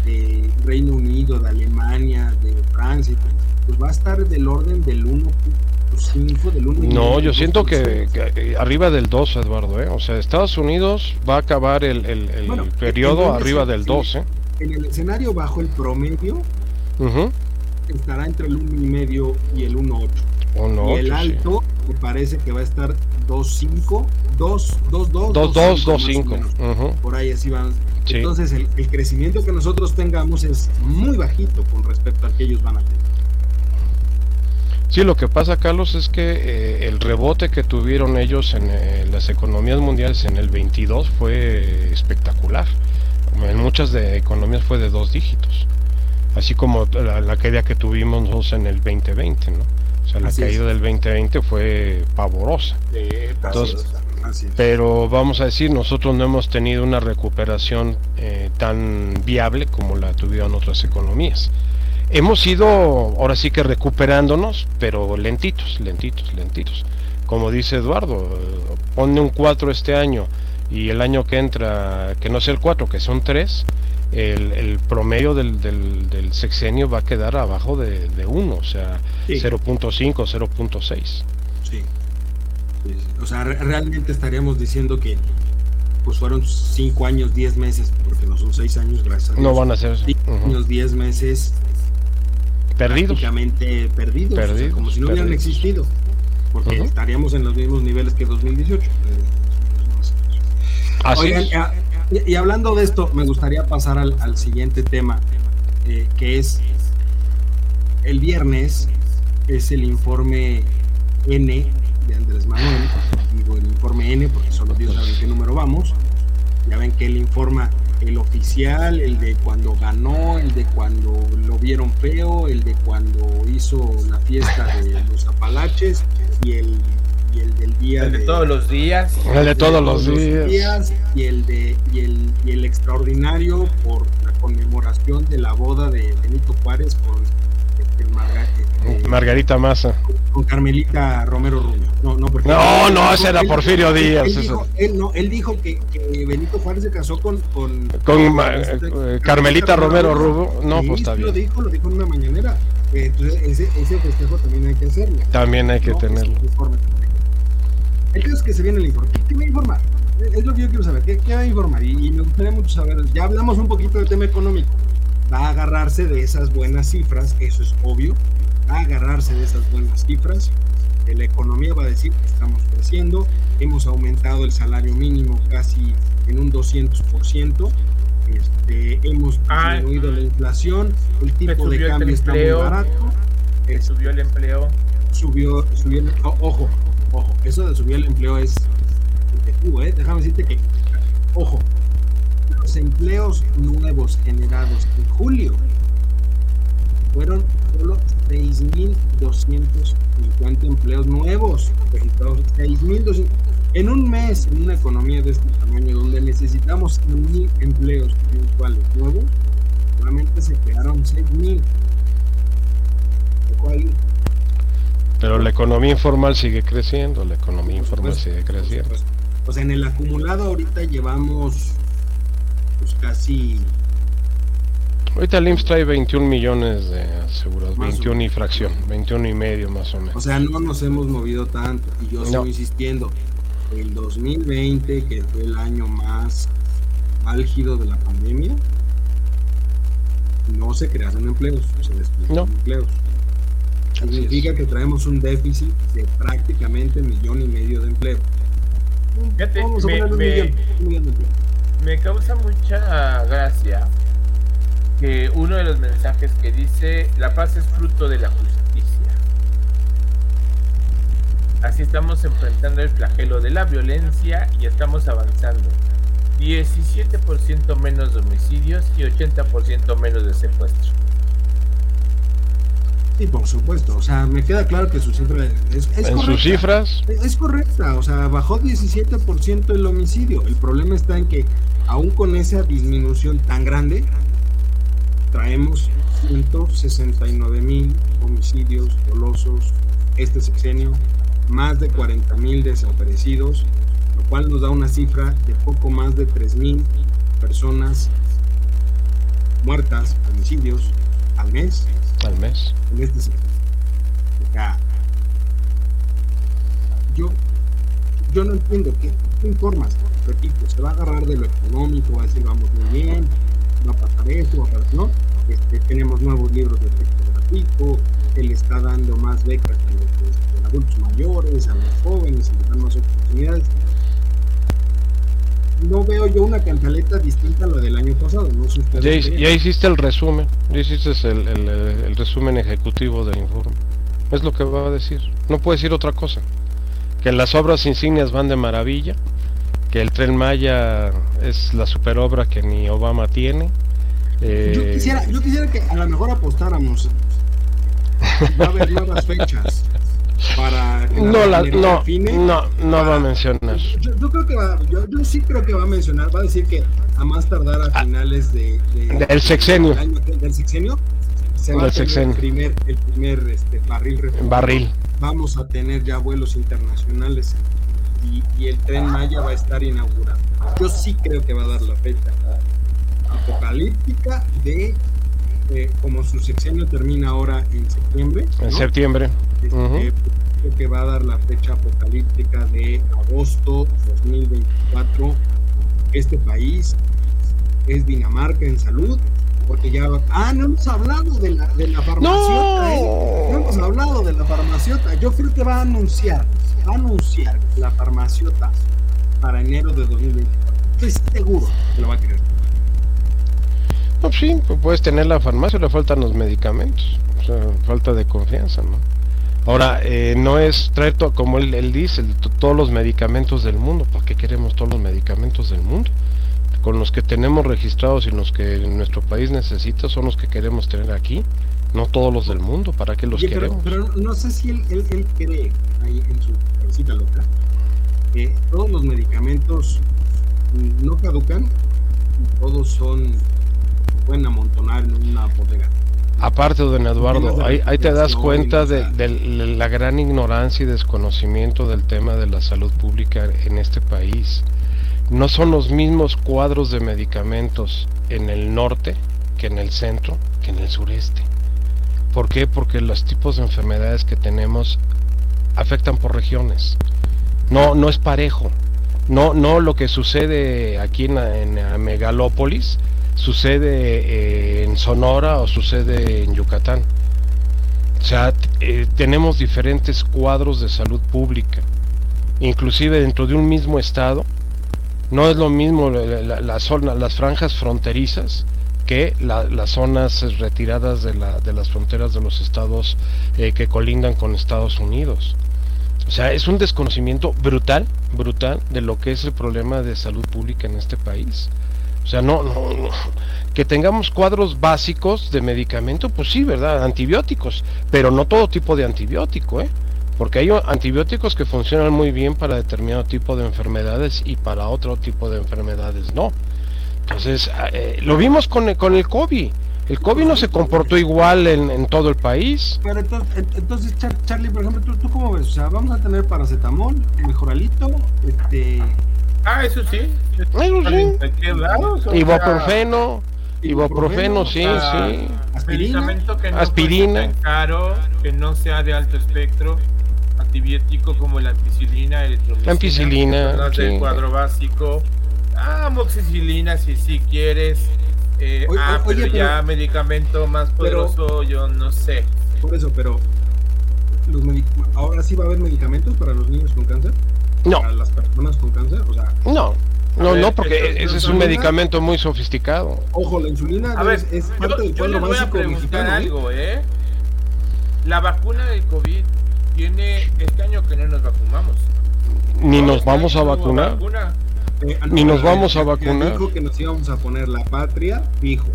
Speaker 1: de Reino Unido, de Alemania, de Francia, pues va a estar del orden del 1.5, del 1.
Speaker 2: No, yo siento que, arriba del 2, Eduardo, ¿eh? O sea, Estados Unidos va a acabar el, periodo arriba del 2, ¿eh?
Speaker 1: En el escenario bajo el promedio estará entre el 1.5 y el 1.8. y el alto me parece que va a estar 2.5 2, 2, 2, 2, 2, 2, 5. Por ahí así van. Entonces el, el, crecimiento que nosotros tengamos es muy bajito con respecto al que ellos van a tener.
Speaker 2: Sí, lo que pasa, Carlos, es que eh, el rebote que tuvieron ellos en eh, las economías mundiales en el 22 fue espectacular. En muchas de economías fue de dos dígitos, así como la, la caída que tuvimos nosotros en el 2020, ¿no? O sea, la caída del 2020 fue pavorosa. Entonces, pero vamos a decir, nosotros no hemos tenido una recuperación eh, tan viable como la tuvieron otras economías. Hemos ido, ahora sí que recuperándonos, pero lentitos, lentitos, lentitos. Como dice Eduardo, pone un 4 este año y el año que entra, que no es el 4, que son 3, el, promedio del, del, sexenio va a quedar abajo de, de 1, o sea, 0.5, 0.6.
Speaker 1: Sí. O sea, realmente estaríamos diciendo que pues fueron 5 años, 10 meses, porque no son 6 años, gracias a Dios.
Speaker 2: No van a ser
Speaker 1: 5 años, 10 meses.
Speaker 2: perdidos.
Speaker 1: Prácticamente perdidos,
Speaker 2: Perdidos,
Speaker 1: como si no hubieran
Speaker 2: perdidos.
Speaker 1: existido. Porque
Speaker 2: Ujú.
Speaker 1: estaríamos en los mismos niveles que 2018.
Speaker 2: Así
Speaker 1: Oigan,
Speaker 2: es.
Speaker 1: Y hablando de esto, me gustaría pasar al, al siguiente tema, eh, que es el viernes, es el informe N de Andrés Manuel, digo el informe N porque solo Dios sabe en qué número vamos, ya ven que él informa el oficial, el de cuando ganó, el de cuando lo vieron feo, el de cuando hizo la fiesta de los Apalaches y el, y el del día
Speaker 3: El de todos los días.
Speaker 2: El de todos los días.
Speaker 1: y el de y el, y el extraordinario por la conmemoración de la boda de Benito Juárez con este, Marga- este,
Speaker 2: Margarita Massa.
Speaker 1: con Carmelita Romero Rubio. No, no, porque
Speaker 2: No, no,
Speaker 1: él
Speaker 2: ese era
Speaker 1: él-
Speaker 2: Porfirio
Speaker 1: él-
Speaker 2: Díaz,
Speaker 1: Él, dijo, él no, él dijo que, que Benito Juárez se casó con con, este,
Speaker 2: eh, Carmelita Romero Rubio. No,
Speaker 1: Sí,
Speaker 2: pues está
Speaker 1: sí Lo
Speaker 2: bien.
Speaker 1: dijo, lo dijo en una mañanera. Eh, Entonces ese, ese festejo también hay que hacerlo.
Speaker 2: También hay que
Speaker 1: ¿no?
Speaker 2: tenerlo.
Speaker 1: Ese informe. El caso es que se viene el informe. ¿Qué, qué va a informar? Es lo que yo quiero saber. ¿Qué, qué va a informar? Y, y me gustaría mucho saber. Ya hablamos un poquito del tema económico. Va a agarrarse de esas buenas cifras, eso es obvio. Va a agarrarse de esas buenas cifras. que La economía va a decir que estamos creciendo. Hemos aumentado el salario mínimo casi en un 200%. Este, hemos disminuido la inflación. El tipo de cambio está muy
Speaker 3: empleo.
Speaker 1: barato. Este,
Speaker 3: subió el empleo.
Speaker 1: subió, subió ojo, ojo, eso de subir el empleo es ¿eh? Déjame decirte que, ojo, los empleos nuevos generados en julio fueron solo 6.250 empleos nuevos registrados, 6.200. En un mes, en una economía de este tamaño, donde necesitamos 100.000 empleos mensuales nuevos, solamente se crearon 6.000. Lo cual
Speaker 2: Pero la economía informal sigue creciendo. La economía informal sigue creciendo.
Speaker 1: Pues en el acumulado ahorita llevamos pues casi
Speaker 2: Ahorita el IMSS trae 21 millones de asegurados.
Speaker 1: Más o
Speaker 2: 21 y fracción. 21 y medio más o
Speaker 1: o
Speaker 2: menos.
Speaker 1: sea no nos hemos movido tanto y yo sigo
Speaker 2: No.
Speaker 1: insistiendo el 2020 que fue el año más álgido de la pandemia no se crearon empleos se despidieron
Speaker 2: No.
Speaker 1: empleos. Significa que traemos un déficit de prácticamente millón y medio de empleos
Speaker 3: Fíjate,
Speaker 1: Vamos a
Speaker 3: me-
Speaker 1: ponerle un
Speaker 3: me-
Speaker 1: millón, un millón de empleos.
Speaker 3: Me causa mucha gracia que uno de los mensajes que dice la paz es fruto de la justicia. Así estamos enfrentando el flagelo de la violencia y estamos avanzando. 17% menos de homicidios y 80% menos de secuestros.
Speaker 1: Sí, por supuesto. O sea, me queda claro que su cifra es, es
Speaker 2: En
Speaker 1: correcta.
Speaker 2: sus cifras,
Speaker 1: Es, es correcta. O sea, bajó 17% el homicidio. El problema está en que, aún con esa disminución tan grande, traemos 169 mil homicidios dolosos este sexenio, más de 40 mil desaparecidos, lo cual nos da una cifra de poco más de 3 mil personas muertas, homicidios, al mes
Speaker 2: al mes.
Speaker 1: en este sector. Sea, yo, yo no entiendo qué, qué informas. Repito, se va a agarrar de lo económico, va a decir vamos muy bien, va a pasar esto, va a pasar, ¿no? Este, tenemos nuevos libros de texto gratuito, él está dando más becas a los este, adultos mayores, a los jóvenes, y les dan más oportunidades. No veo yo una cantaleta distinta a la del año pasado, no sé
Speaker 2: Ya, ya hiciste el resumen. Ya hiciste el, el- el- el resumen ejecutivo del informe. Es lo que va a decir. No puede decir otra cosa. Que las obras insignias van de maravilla. Que el tren Maya es la superobra que ni Obama tiene. eh,
Speaker 1: Yo quisiera, yo quisiera que a lo mejor apostáramos. <laughs> Va a haber nuevas fechas para que
Speaker 2: no, la, no, no, no va a mencionar.
Speaker 1: Yo, yo creo que va, yo, yo sí creo que va a mencionar, va a decir que a más tardar a finales de, de-
Speaker 2: Ah, del sexenio.
Speaker 1: del año- del sexenio se va
Speaker 2: Del
Speaker 1: a tener
Speaker 2: sexenio.
Speaker 1: el primer, el primer este, barril refinado.
Speaker 2: Barril.
Speaker 1: Vamos a tener ya vuelos internacionales y, y el tren Maya va a estar inaugurado. Yo sí creo que va a dar la fecha apocalíptica de eh, como su sexenio termina ahora en septiembre.
Speaker 2: En
Speaker 1: ¿no?
Speaker 2: septiembre.
Speaker 1: Este, creo que va a dar la fecha apocalíptica de agosto 2024. Este país es Dinamarca en salud, porque ya... Ah, no hemos hablado de la, de la farmaciota, ¿eh? No hemos hablado de la farmaciota. Yo creo que va a anunciar, va a anunciar la farmaciota para enero de 2024. Estoy seguro que lo va a querer.
Speaker 2: Pues sí, pues puedes tener la farmacia, le faltan los medicamentos. O sea, falta de confianza, ¿no? Ahora, eh, no es traer, todo, como él, él dice, todos los medicamentos del mundo. ¿Para qué queremos todos los medicamentos del mundo? Con los que tenemos registrados y los que nuestro país necesita son los que queremos tener aquí, no todos los del mundo. ¿Para qué los queremos?
Speaker 1: Pero, no sé si él, él, él cree, ahí en su cabecita loca, que todos los medicamentos no caducan, todos son, pueden amontonar en una bodega.
Speaker 2: Aparte, don Eduardo, ahí, ahí te das cuenta de, de, la gran ignorancia y desconocimiento del tema de la salud pública en este país. No son los mismos cuadros de medicamentos en el norte que en el centro, que en el sureste. ¿Por qué? Porque los tipos de enfermedades que tenemos afectan por regiones. No, no es parejo. No, no lo que sucede aquí en, en Megalópolis sucede eh, en Sonora o sucede en Yucatán. O sea, eh, tenemos diferentes cuadros de salud pública. Inclusive dentro de un mismo estado, no es lo mismo la, la, las franjas fronterizas que la, las zonas retiradas de, de, las fronteras de los estados eh, que colindan con Estados Unidos. O sea, es un desconocimiento brutal, brutal de lo que es el problema de salud pública en este país. O sea, no, no, no, que tengamos cuadros básicos de medicamento, pues sí, ¿verdad? Antibióticos, pero no todo tipo de antibiótico, ¿eh? Porque hay antibióticos que funcionan muy bien para determinado tipo de enfermedades y para otro tipo de enfermedades no. Entonces, eh, lo vimos con, con el COVID. El COVID no se comportó igual en, en todo el país.
Speaker 1: Pero entonces, entonces, Charlie, por ejemplo, ¿tú, ¿tú, cómo ves? O sea, vamos a tener paracetamol, mejoralito, este...
Speaker 3: Ah, eso sí.
Speaker 2: Eso sí. Ibuprofeno. Ibuprofeno, sí, sí.
Speaker 3: Aspirina. Medicamento que no Aspirina. Tan caro, que no sea de alto espectro. Antibiótico como la ampicilina,
Speaker 2: La ampicilina.
Speaker 3: Sí. del cuadro básico. Ah, amoxicilina si sí si quieres. Eh, oye, ah, pero, oye, pero ya medicamento más poderoso, pero, yo no sé.
Speaker 1: Por eso, pero los ahora sí va a haber medicamentos para los niños con cáncer.
Speaker 2: No.
Speaker 1: Para las personas con cáncer, o sea.
Speaker 2: No. No, ver, no, porque ese es un medicamento muy sofisticado.
Speaker 1: Ojo, la insulina
Speaker 3: a ver, es, es parte yo, del cuadro yo le voy básico a preguntar mexicano, algo, ¿eh? La vacuna del COVID tiene este año que no nos vacunamos.
Speaker 2: Ni nos vamos a vacunar. Vacuna?
Speaker 1: Eh, no,
Speaker 2: Ni nos vamos a vacunar.
Speaker 1: Dijo que nos íbamos a poner la patria, fijo.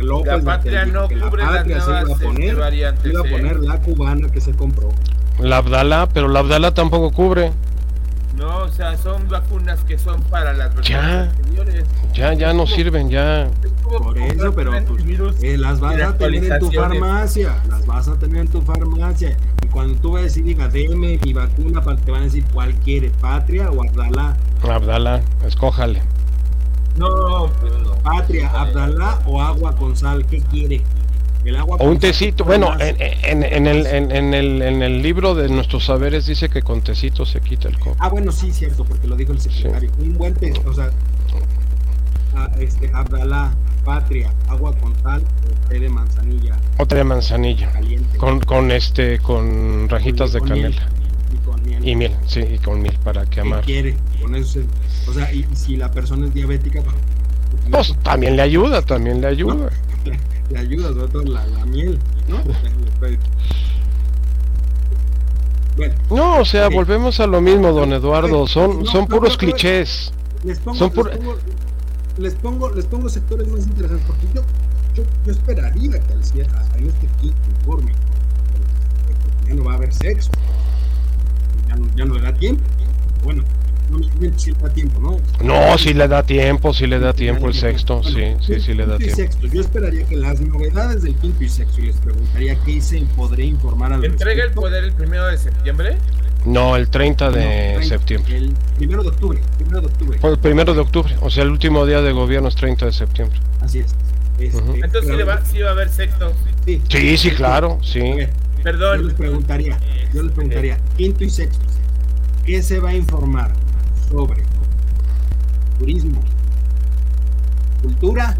Speaker 1: López
Speaker 3: la patria no cubre
Speaker 1: la patria
Speaker 3: las
Speaker 1: se iba a poner,
Speaker 3: variantes,
Speaker 1: iba a poner
Speaker 3: ¿eh?
Speaker 1: la cubana que se compró.
Speaker 2: La Abdala, pero la Abdala tampoco cubre.
Speaker 3: No, o sea, son vacunas que son para las
Speaker 2: ya, anteriores. Ya, ya no sirven, ya.
Speaker 1: Por eso, pero pues, eh, las vas a tener en tu farmacia. Las vas a tener en tu farmacia. Y cuando tú vayas y digas, deme mi vacuna, te van a decir cuál quiere, Patria o Abdalá.
Speaker 2: Abdalá, escójale.
Speaker 3: No, pues no.
Speaker 1: Patria, Abdalá o agua con sal, ¿qué quiere? El agua
Speaker 2: o un tecito, bueno, en, en, en, el, en, el, en el libro de nuestros saberes dice que con tecito se quita el COVID.
Speaker 1: Ah, bueno, sí, cierto, porque lo dijo el secretario. Sí. Un buen té, o sea, a, este, Abdalá, Patria, agua con sal o té de manzanilla.
Speaker 2: O té de manzanilla.
Speaker 1: Caliente.
Speaker 2: Con, con, este, con rajitas
Speaker 1: con,
Speaker 2: de
Speaker 1: con
Speaker 2: canela.
Speaker 1: Miel. Y con miel.
Speaker 2: Y miel, sí, y con miel para que amar.
Speaker 1: quiere? Con eso se, o sea, y, y, si la persona es diabética, pues,
Speaker 2: también le ayuda, también le ayuda. <laughs>
Speaker 1: Le ayuda, sobre todo la, la miel, ¿no? <laughs>
Speaker 2: Bueno, no, o sea, volvemos a lo mismo, don Eduardo. Son, no, son no, puros clichés.
Speaker 1: Les pongo,
Speaker 2: son
Speaker 1: pur... les, pongo, les, pongo, les pongo sectores más interesantes porque yo, yo, yo esperaría que al hasta en este quinto informe, ya no va a haber sexo, ya no, ya no le da tiempo. Bueno, no, si le da tiempo, ¿no?
Speaker 2: No, si le da tiempo, si le da tiempo el sexto, bueno, sí, sí, sí le da tiempo.
Speaker 1: Sexto. Yo esperaría que las novedades del quinto y sexto, y les preguntaría qué hice y podré informar al
Speaker 3: ¿Entrega respecto? el poder el primero de septiembre?
Speaker 2: No, el 30 de no, 30, septiembre.
Speaker 1: El primero de octubre, primero de octubre.
Speaker 2: El primero de octubre, o sea, el último día de gobierno es 30 de septiembre.
Speaker 1: Así es.
Speaker 3: Este, uh -huh. Entonces sí, le va, sí va a haber sexto.
Speaker 2: Sí, sí, sí claro, sí.
Speaker 3: Perdón.
Speaker 1: Yo les preguntaría, yo les preguntaría, quinto y sexto, ¿qué se va a informar? Sobre turismo, cultura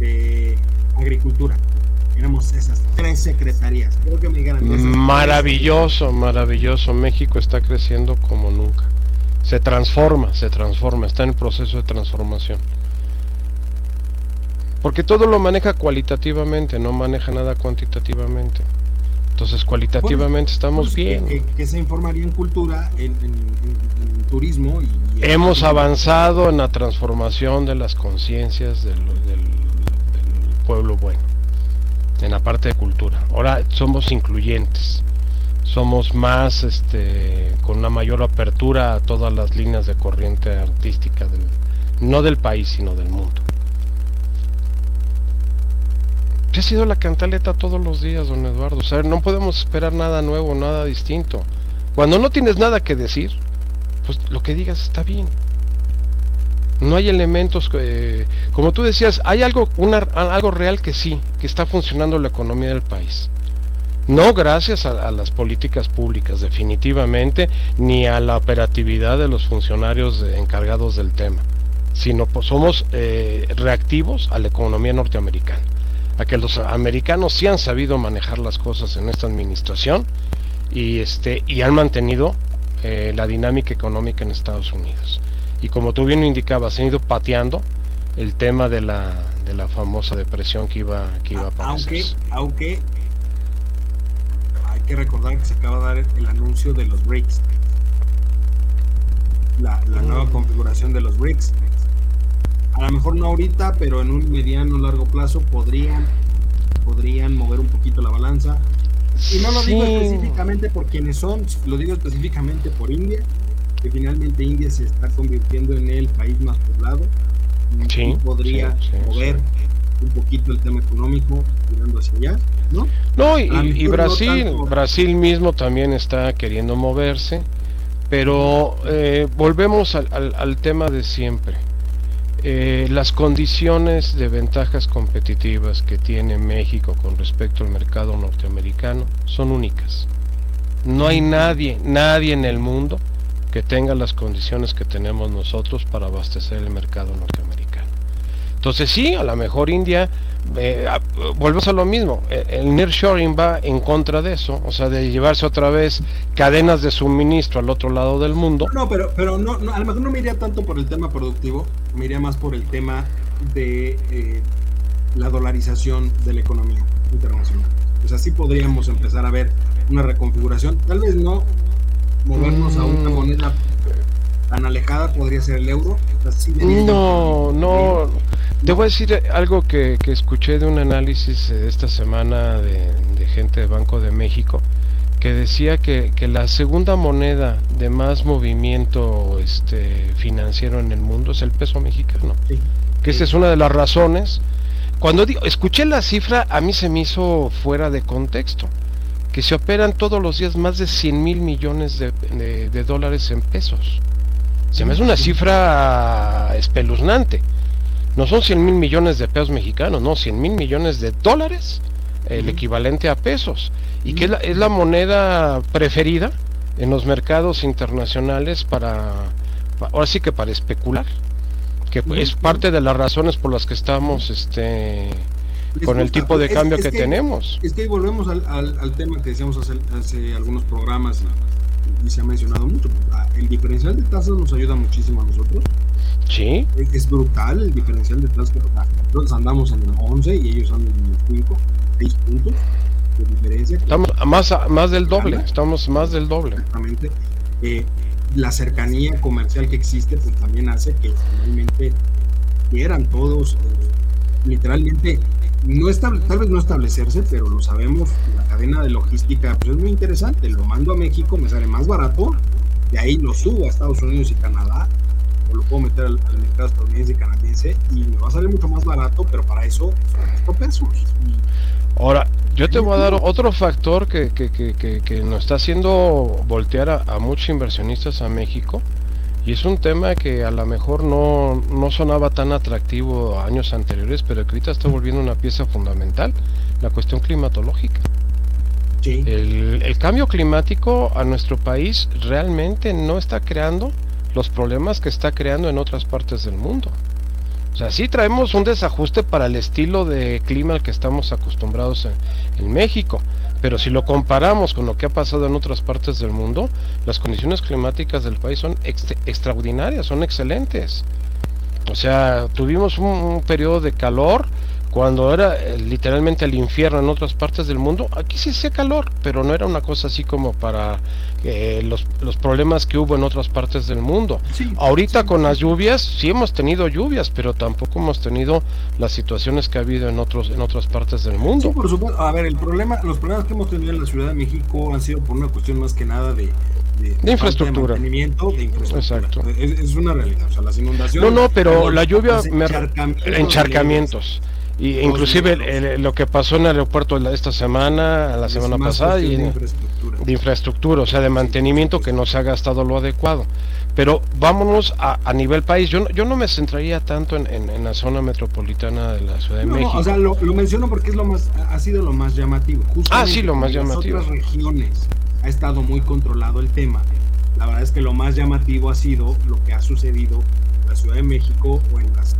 Speaker 1: de agricultura. Tenemos esas tres secretarías.
Speaker 2: Maravilloso, maravilloso. México está creciendo como nunca. Se transforma, se transforma, está en proceso de transformación. Porque todo lo maneja cualitativamente, no maneja nada cuantitativamente. Entonces, cualitativamente estamos pues, bien.
Speaker 1: Que, se informaría en cultura, en, turismo. Y,
Speaker 2: Hemos avanzado en la transformación de las conciencias del, pueblo bueno, en la parte de cultura. Ahora somos incluyentes, somos más, este, con una mayor apertura a todas las líneas de corriente artística, del, no del país, sino del mundo. Ha sido la cantaleta todos los días, don Eduardo. O sea, no podemos esperar nada nuevo, nada distinto. Cuando no tienes nada que decir, pues lo que digas está bien. No hay elementos, que, como tú decías, hay algo, una, algo real que sí, que está funcionando la economía del país. No gracias a, las políticas públicas, definitivamente, ni a la operatividad de los funcionarios encargados del tema, sino pues somos eh, reactivos a la economía norteamericana a que los americanos sí han sabido manejar las cosas en esta administración y este y han mantenido eh, la dinámica económica en Estados Unidos. Y como tú bien indicabas, han ido pateando el tema de la, de la famosa depresión que iba, que iba a
Speaker 1: aparecer. Aunque, aunque hay que recordar que se acaba de dar el anuncio de los BRICS. La, la nueva mm. configuración de los BRICS a lo mejor no ahorita, pero en un mediano largo plazo podrían, podrían mover un poquito la balanza. Y no lo digo específicamente por quienes son, lo digo específicamente por India, que finalmente India se está convirtiendo en el país más poblado. Y podría mover un poquito el tema económico tirando hacia allá, ¿no?
Speaker 2: No, y, Brasil, Brasil mismo también está queriendo moverse, pero eh, volvemos al tema de siempre eh, las condiciones de ventajas competitivas que tiene México con respecto al mercado norteamericano son únicas. No hay nadie, nadie en el mundo que tenga las condiciones que tenemos nosotros para abastecer el mercado norteamericano. Entonces sí, a lo mejor India eh, volvemos a lo mismo, eh, el nearshoring va en contra de eso, o sea, de llevarse otra vez cadenas de suministro al otro lado del mundo.
Speaker 1: No, pero, pero no, a lo mejor no me iría tanto por el tema productivo, me iría más por el tema de eh, la dolarización de la economía internacional. Pues así podríamos empezar a ver una reconfiguración, tal vez no movernos a una mm. moneda tan alejada, podría ser el euro.
Speaker 2: no, no. Te voy a decir algo que, escuché de un análisis esta semana de, gente de Banco de México que decía que, la segunda moneda de más movimiento este, financiero en el mundo es el peso mexicano. Que esa es una de las razones. Cuando digo, escuché la cifra, a mí se me hizo fuera de contexto. Que se operan todos los días más de 100 mil millones de, dólares en pesos. Se me hace una cifra espeluznante. No son 100 mil millones de pesos mexicanos, no, 100 mil millones de dólares, el equivalente a pesos. Y que es la, moneda preferida en los mercados internacionales para, ahora sí que para especular. Que es parte de las razones por las que estamos este con el tipo de cambio que, tenemos.
Speaker 1: Es que volvemos al, tema que decíamos hace, hace algunos programas y, se ha mencionado mucho. Ah, el diferencial de tasas nos ayuda muchísimo a nosotros
Speaker 2: Sí.
Speaker 1: Es, brutal el diferencial de tasas. Nosotros andamos en el 11 y ellos andan en el 5, 6 puntos de diferencia.
Speaker 2: Estamos más, más del doble, estamos más del doble.
Speaker 1: Exactamente. Eh, la cercanía comercial que existe pues también hace que finalmente quieran todos eh, literalmente no estable, tal vez no establecerse, pero lo sabemos, la cadena de logística pues es muy interesante, lo mando a México, me sale más barato, de ahí lo subo a Estados Unidos y Canadá, o lo puedo meter al, mercado estadounidense y canadiense y me va a salir mucho más barato, pero para eso son pesos.
Speaker 2: Ahora, yo te voy a dar otro factor que, que, que, que nos está haciendo voltear a, muchos inversionistas a México. Y es un tema que a lo mejor no, no sonaba tan atractivo años anteriores, pero que ahorita está volviendo una pieza fundamental, la cuestión climatológica. Sí. El, el, cambio climático a nuestro país realmente no está creando los problemas que está creando en otras partes del mundo. O sea, sí traemos un desajuste para el estilo de clima al que estamos acostumbrados en, México, pero si lo comparamos con lo que ha pasado en otras partes del mundo, las condiciones climáticas del país son extraordinarias, son excelentes. O sea, tuvimos un periodo de calor cuando era eh, literalmente el infierno en otras partes del mundo, aquí sí hacía calor, pero no era una cosa así como para eh, los, los, problemas que hubo en otras partes del mundo. Ahorita con las lluvias, sí hemos tenido lluvias, pero tampoco hemos tenido las situaciones que ha habido en otros en otras partes del mundo.
Speaker 1: Sí, por supuesto. A ver, el problema, los problemas que hemos tenido en la Ciudad de México han sido por una cuestión más que nada de,
Speaker 2: de, infraestructura.
Speaker 1: De infraestructura. Exacto. Es, una realidad. O sea, las inundaciones.
Speaker 2: No, no, pero la lluvia. encharcamientos. Y inclusive lo que pasó en el aeropuerto esta semana, la semana pasada, y de infraestructura. o sea, de mantenimiento que no se ha gastado lo adecuado. Pero vámonos a, a nivel país. Yo no, yo no me centraría tanto en, en, la zona metropolitana de la Ciudad de México.
Speaker 1: o sea, lo, menciono porque es lo más, ha sido lo más llamativo.
Speaker 2: ah, sí, lo más llamativo.
Speaker 1: En otras regiones ha estado muy controlado el tema. La verdad es que lo más llamativo ha sido lo que ha sucedido la Ciudad de México o en las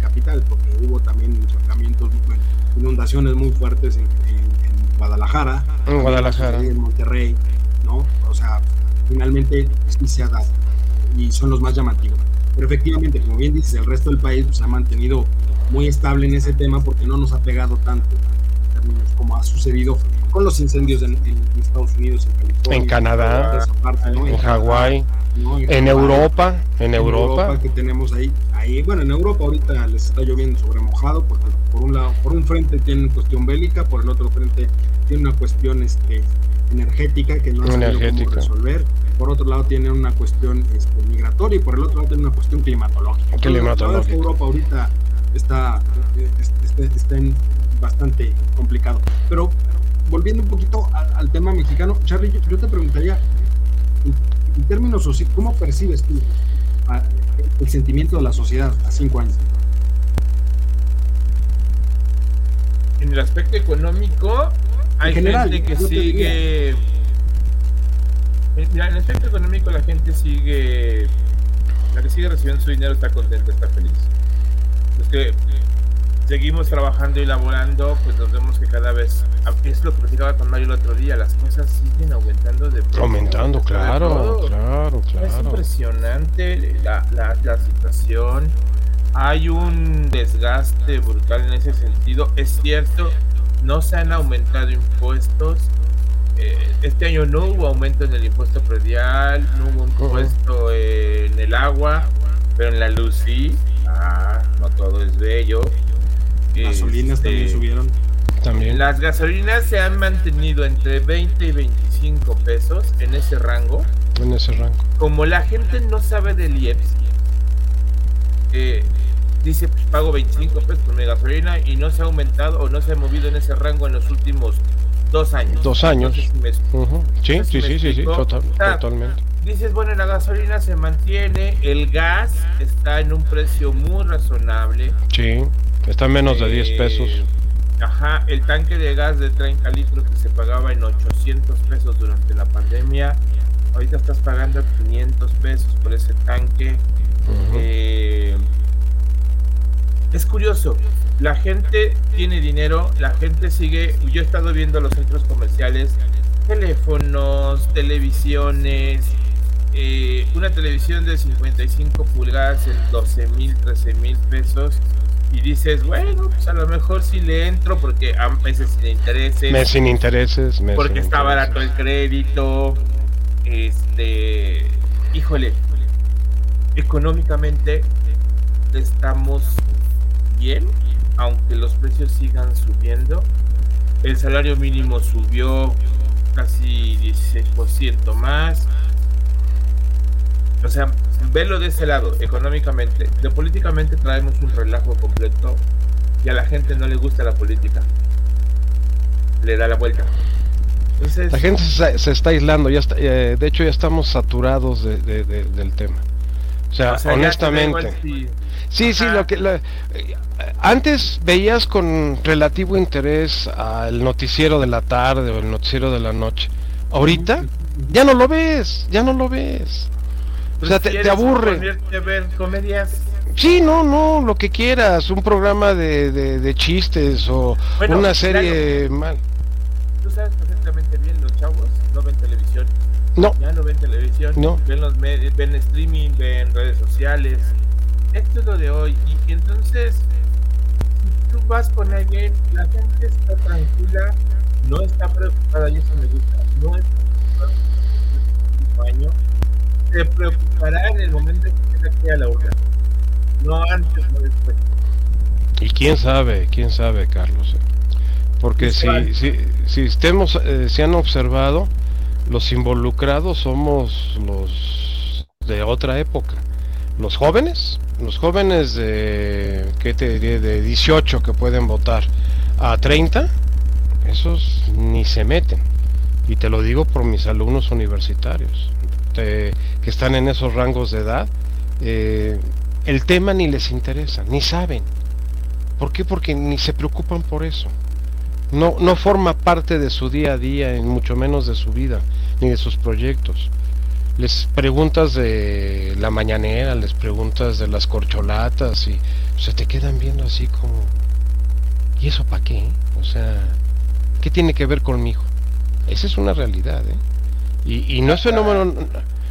Speaker 1: capital, porque hubo también encharcamientos, inundaciones muy fuertes en, Guadalajara,
Speaker 2: en Guadalajara,
Speaker 1: en Monterrey, ¿no? O sea, finalmente sí se ha dado y son los más llamativos. Pero efectivamente, como bien dices, el resto del país se ha mantenido muy estable en ese tema porque no nos ha pegado tanto como ha sucedido con los incendios en, Estados Unidos, en
Speaker 2: California, en Canadá, en, Hawái, en, Europa, en, Europa.
Speaker 1: que tenemos ahí, ahí, bueno, en Europa ahorita les está lloviendo sobre mojado porque por un lado, por un frente tienen cuestión bélica, por el otro frente tiene una cuestión este energética que no han sabido resolver. Por otro lado tiene una cuestión este, migratoria y por el otro lado tiene una cuestión climatológica.
Speaker 2: climatológica.
Speaker 1: Europa ahorita está, está, está en bastante complicado. Pero volviendo un poquito al, tema mexicano, Charlie, yo, te preguntaría, en, términos sociales, ¿cómo percibes tú el sentimiento de la sociedad a cinco años?
Speaker 3: En el aspecto económico, hay gente que sigue. Mira, en el aspecto económico, la gente sigue. La que sigue recibiendo su dinero está contenta, está feliz. Es que seguimos trabajando y laborando, pues nos vemos que cada vez, es lo que platicaba con Mario el otro día, las cosas siguen aumentando de
Speaker 2: Aumentando, claro, claro, claro.
Speaker 3: Es impresionante la, la, la, situación. Hay un desgaste brutal en ese sentido. Es cierto, no se han aumentado impuestos. Eh, este año no hubo aumento en el impuesto predial, no hubo impuesto en el agua, pero en la luz sí. Ah, no todo es bello
Speaker 1: Gasolinas también este, subieron.
Speaker 2: También.
Speaker 3: Las gasolinas se han mantenido entre 20 y 25 pesos en ese rango.
Speaker 2: En ese rango.
Speaker 3: Como la gente no sabe del IEPS, eh, dice pues pago 25 pesos por mi gasolina y no se ha aumentado o no se ha movido en ese rango en los últimos dos años.
Speaker 2: Dos años. Sí, sí, sí, sí, sí, totalmente.
Speaker 3: Dices, bueno, la gasolina se mantiene, el gas está en un precio muy razonable.
Speaker 2: Sí. Está menos de 10 pesos. Eh,
Speaker 3: ajá, el tanque de gas de 30 litros que se pagaba en 800 pesos durante la pandemia, ahorita estás pagando 500 pesos por ese tanque. Eh, es curioso, la gente tiene dinero, la gente sigue, yo he estado viendo los centros comerciales, teléfonos, televisiones, eh, una televisión de 55 pulgadas en 12 mil, 13 mil pesos y dices, bueno, pues a lo mejor sí le entro porque a meses sin intereses.
Speaker 2: Meses sin intereses.
Speaker 3: porque está barato el crédito. Este, híjole, económicamente estamos bien, aunque los precios sigan subiendo. El salario mínimo subió casi 16% más. O sea, verlo de ese lado, económicamente. De políticamente traemos un relajo completo y a la gente no le gusta la política. Le da la vuelta.
Speaker 2: la gente se, está aislando, ya eh, de hecho ya estamos saturados de, del tema. O sea, honestamente. Sí, sí, lo que eh, antes veías con relativo interés al noticiero de la tarde o el noticiero de la noche. Ahorita ya no lo ves, ya no lo ves. O sea, te, te aburre.
Speaker 3: ver comedias.
Speaker 2: Sí, no, no, lo que quieras, un programa de, de, chistes o una serie mal.
Speaker 3: Tú sabes perfectamente bien, los chavos no ven televisión.
Speaker 2: No.
Speaker 3: Ya no ven televisión.
Speaker 2: No.
Speaker 3: Ven, los ven streaming, ven redes sociales. Esto es lo de hoy. Y, entonces, si tú vas con alguien, la gente está tranquila, no está preocupada, y eso me gusta, no está preocupada baño, se preocupará en el momento que aquí a la hora. No antes, no después.
Speaker 2: Y quién sabe, quién sabe, Carlos. Porque si, si, si estemos, eh, se han observado, los involucrados somos los de otra época. Los jóvenes, los jóvenes de, ¿qué te diría? De 18 que pueden votar a 30, esos ni se meten. Y te lo digo por mis alumnos universitarios que están en esos rangos de edad. Eh, el tema ni les interesa, ni saben. ¿Por qué? Porque ni se preocupan por eso. No, no forma parte de su día a día, y mucho menos de su vida, ni de sus proyectos. Les preguntas de la mañanera, les preguntas de las corcholatas y se te quedan viendo así como, ¿y eso para qué? O sea, ¿qué tiene que ver conmigo? Esa es una realidad, ¿eh? Y, no es fenómeno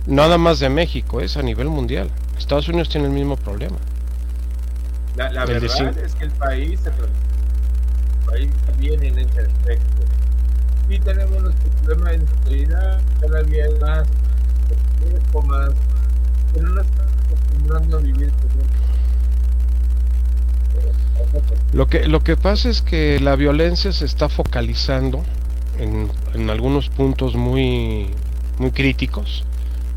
Speaker 2: nada más de México, es a nivel mundial. Estados Unidos tiene el mismo problema.
Speaker 3: La, verdad es que el país se país también en ese aspecto. Y tenemos nuestro problema de inseguridad, cada día más, más, pero no estamos acostumbrando a vivir
Speaker 2: lo que, lo que pasa es que la violencia se está focalizando en, algunos puntos muy, muy críticos.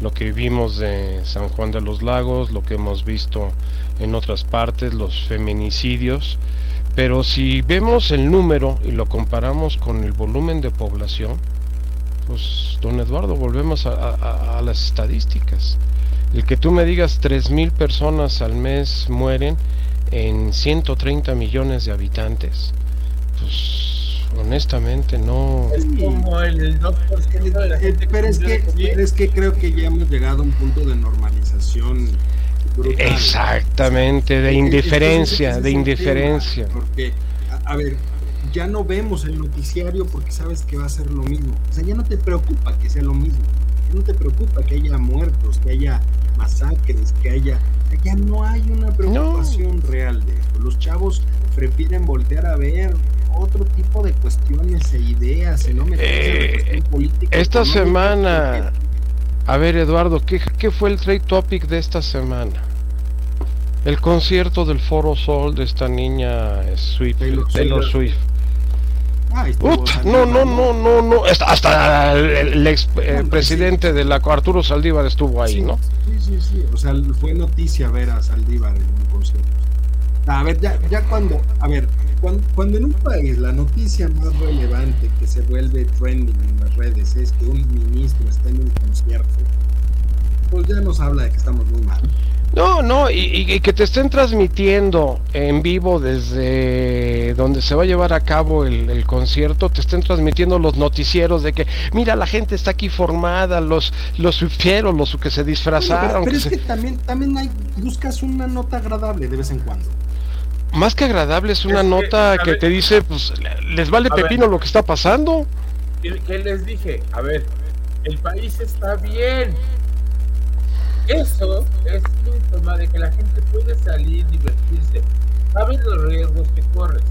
Speaker 2: Lo que vimos de San Juan de los Lagos, lo que hemos visto en otras partes, los feminicidios, pero si vemos el número y lo comparamos con el volumen de población, pues don Eduardo, volvemos a, las estadísticas. El que tú me digas 3.000 personas al mes mueren en 130 millones de habitantes, pues honestamente no...
Speaker 3: Es como el 2% de la gente
Speaker 1: pero, es que, pero es que creo que ya hemos llegado a un punto de normalización
Speaker 2: Exactamente, de indiferencia, de indiferencia.
Speaker 1: porque, a, ver, ya no vemos el noticiario porque sabes que va a ser lo mismo. O sea, ya no te preocupa que sea lo mismo. Ya no te preocupa que haya muertos, que haya masacres, que haya... ya no hay una preocupación real de eso. Los chavos prefieren voltear a ver otro tipo de cuestiones e ideas, no
Speaker 2: eh, Esta semana... A ver, Eduardo, ¿qué, ¿qué, fue el trade topic de esta semana? El concierto del Foro Sol de esta niña Swift, Taylor, Swift. Ah, no, no, no, no, no. Hasta el, ex eh, presidente de la Arturo Saldívar estuvo ahí, ¿no?
Speaker 1: Sí, sí, sí. O sea, fue noticia ver a Saldívar en un concierto. A ver, ya, ya cuando, a ver, cuando, cuando, en un país la noticia más relevante que se vuelve trending en las redes es que un ministro está en un concierto, pues ya nos habla de que estamos muy mal.
Speaker 2: No, no, y, que te estén transmitiendo en vivo desde donde se va a llevar a cabo el, concierto, te estén transmitiendo los noticieros de que, mira, la gente está aquí formada, los los sufrieron, los que se disfrazaron.
Speaker 1: pero, es que también, también hay, buscas una nota agradable de vez en cuando.
Speaker 2: Más que agradable, es una nota que, te dice, pues, les vale pepino lo que está pasando.
Speaker 3: ¿Qué les dije? A ver, el país está bien, eso es síntoma de que la gente puede salir, divertirse. ¿Sabes los riesgos que corres?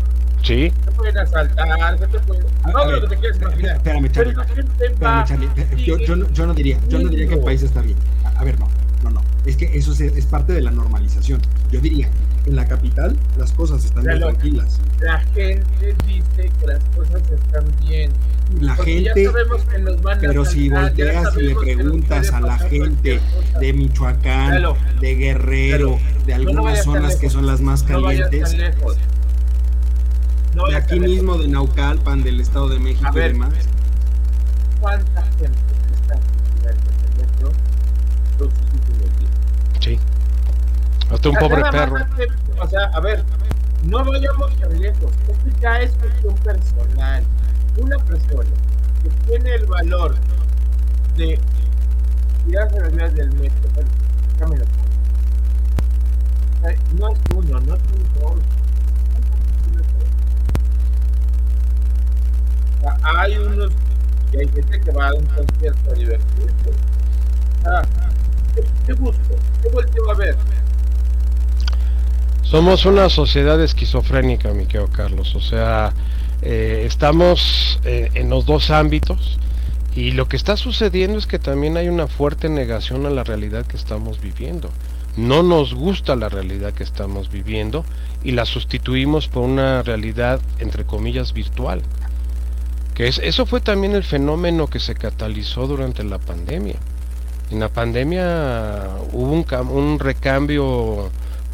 Speaker 2: Sí.
Speaker 3: Te pueden asaltar, te pueden...
Speaker 1: no lo que te quieres imaginar. Espérame, Charlie. Espérame, Charlie. Yo, yo, no, yo, no diría, yo no diría que el país está bien. A, ver, no, no, no. Es que eso es, es parte de la normalización. Yo diría, en la capital las cosas están muy tranquilas.
Speaker 3: La gente dice que las cosas están bien.
Speaker 1: La gente, pero si volteas y le preguntas a la gente de Michoacán, de Guerrero, de algunas zonas que son las más calientes, de aquí mismo de Naucalpan, del Estado de México y demás.
Speaker 3: ¿Cuánta gente está en el metro
Speaker 2: Sí. Hasta un pobre perro.
Speaker 3: o sea, a ver, no vayamos tan lejos. Esto ya es cuestión personal. Una persona que tiene el valor de tirarse las vías del metro, bueno, hay unos y hay gente que va a un concierto a divertirse. Ah, ¿qué, busco? ¿Qué volteo a ver?
Speaker 2: Somos una sociedad esquizofrénica, mi querido Carlos. O sea, eh, estamos eh, en los dos ámbitos y lo que está sucediendo es que también hay una fuerte negación a la realidad que estamos viviendo. No nos gusta la realidad que estamos viviendo y la sustituimos por una realidad, entre comillas, virtual eso fue también el fenómeno que se catalizó durante la pandemia. En la pandemia hubo un, un recambio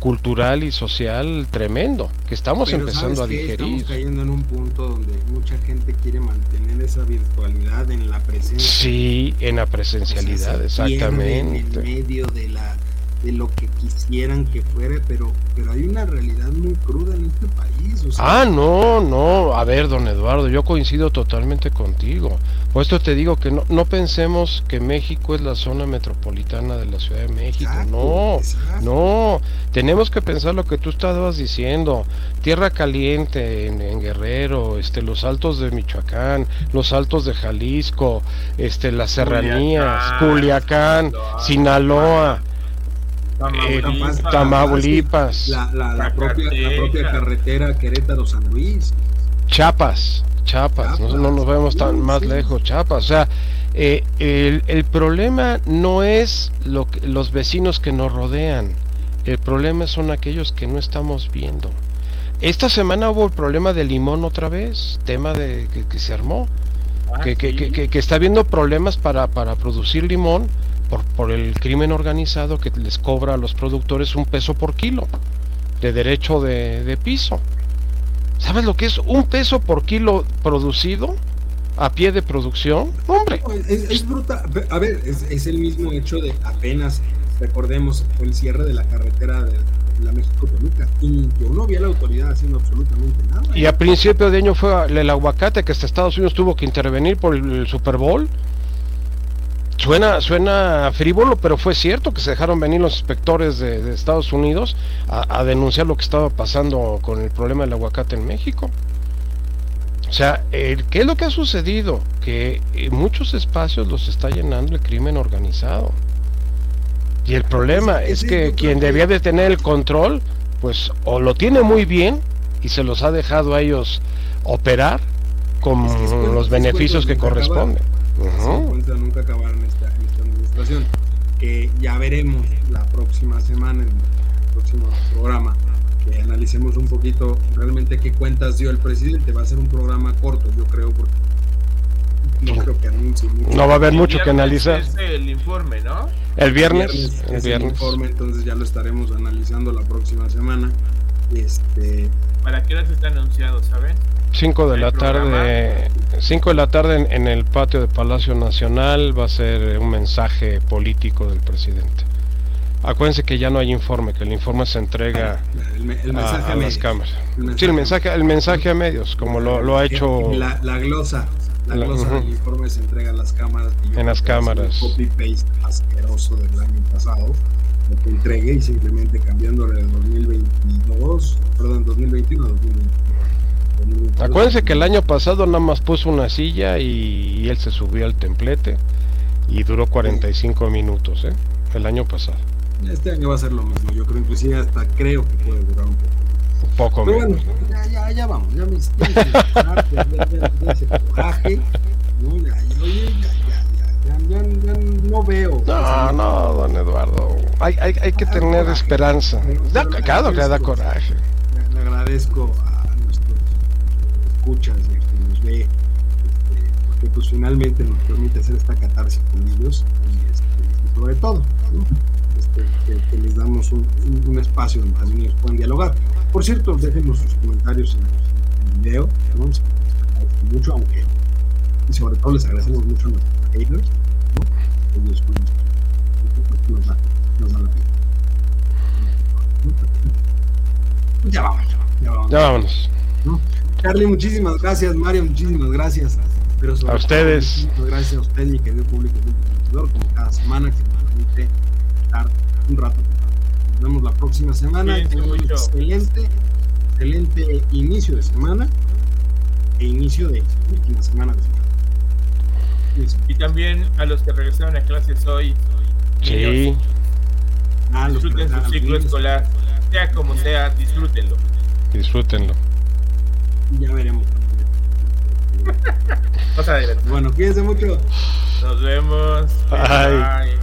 Speaker 2: cultural y social tremendo que estamos empezando a digerir.
Speaker 1: Estamos cayendo en un punto donde mucha gente quiere mantener esa virtualidad en la presencia.
Speaker 2: Sí, en la presencialidad, exactamente.
Speaker 1: En medio de la de lo que quisieran que fuera, pero, pero hay una realidad muy cruda en este país.
Speaker 2: ah, no, no, a ver, don Eduardo, yo coincido totalmente contigo. Por esto te digo que no, no pensemos que México es la zona metropolitana de la Ciudad de México, no, no, tenemos que pensar lo que tú estabas diciendo, tierra caliente en, en, Guerrero, este, los altos de Michoacán, los altos de Jalisco, este, las serranías, Culiacán, Sinaloa Tamaulipas,
Speaker 1: la, la, propia, carretera Querétaro-San Luis.
Speaker 2: Chiapas, Chiapas, no, nos vemos tan más lejos, Chiapas. O sea, eh, el, el, problema no es lo que, los vecinos que nos rodean, el problema son aquellos que no estamos viendo. Esta semana hubo el problema del limón otra vez, tema de que, se armó, ah, que, que, que, está habiendo problemas para, para producir limón por, por el crimen organizado que les cobra a los productores un peso por kilo de derecho de, piso. ¿Sabes lo que es un peso por kilo producido a pie de producción? Hombre.
Speaker 1: Es, brutal. A ver, es, el mismo hecho de apenas, recordemos, el cierre de la carretera de la México-Toluca y yo no había la autoridad haciendo absolutamente nada.
Speaker 2: Y a principio de año fue el aguacate que hasta Estados Unidos tuvo que intervenir por el Super Bowl. Suena, suena frívolo, pero fue cierto que se dejaron venir los inspectores de, Estados Unidos a, denunciar lo que estaba pasando con el problema del aguacate en México. O sea, ¿qué es lo que ha sucedido? Que en muchos espacios los está llenando el crimen organizado. Y el problema es que quien debía de tener el control, pues o lo tiene muy bien y se los ha dejado a ellos operar con los beneficios que corresponden
Speaker 1: Que ya veremos la próxima semana, en el próximo programa, que analicemos un poquito realmente qué cuentas dio el presidente. Va a ser un programa corto, yo creo, porque no creo que anuncie mucho.
Speaker 2: No va a haber mucho que analizar.
Speaker 3: el informe, ¿no?
Speaker 2: El viernes.
Speaker 1: El viernes. El, informe, entonces ya lo estaremos analizando la próxima semana. Este.
Speaker 3: ¿Para qué hora está anunciado, saben?
Speaker 2: 5 de la tarde 5 de la tarde en, el patio de Palacio Nacional va a ser un mensaje político del presidente. Acuérdense que ya no hay informe, que el informe se entrega a, las cámaras. sí, el mensaje, el mensaje a medios, como lo, ha hecho...
Speaker 1: La, glosa, la, glosa del informe se entrega a las cámaras.
Speaker 2: En las cámaras.
Speaker 1: copy-paste asqueroso del año pasado, lo que entregué y simplemente cambiándole de 2022, perdón, 2021 a 2021.
Speaker 2: Acuérdense que el año pasado nada más puso una silla y, él se subió al templete y duró 45 minutos, ¿eh? El año pasado.
Speaker 1: Este año va a ser lo mismo, yo creo, inclusive hasta creo que puede durar un poco.
Speaker 2: Un poco
Speaker 1: Pero Bueno, ya, ya, ya vamos, ya me ese coraje, ¿no? Ya, ya, ya, ya, no veo.
Speaker 2: No, no, don Eduardo. Hay, hay, hay que tener esperanza. Da, claro que da coraje.
Speaker 1: Le agradezco escuchas y que nos ve, este, porque pues finalmente nos permite hacer esta catarsis con ellos y, este, sobre todo este, que, les damos un, un, espacio donde también ellos puedan dialogar. Por cierto, déjenos sus comentarios en, el video, ¿no? les agradecemos mucho, aunque y sobre todo les agradecemos mucho a nuestros haters, ¿no? ellos pues, nos, dan, nos dan la vida. Ya vamos, ya vamos.
Speaker 2: Ya vámonos.
Speaker 1: ¿no? Charlie, muchísimas gracias. Mario, muchísimas gracias.
Speaker 2: Pero a ustedes.
Speaker 1: muchas gracias a usted y que dio público como cada semana que nos permite estar un rato. Nos vemos la próxima semana. Un excelente, excelente inicio de semana e inicio de última semana de semana.
Speaker 3: Y también a los que regresaron a clases hoy.
Speaker 2: Sí.
Speaker 3: Ah, disfruten su ciclo escolar, sea como sea, disfrútenlo.
Speaker 2: Disfrútenlo.
Speaker 1: Ya veremos. <laughs> Bueno, cuídense mucho.
Speaker 3: Nos vemos.
Speaker 2: Bye.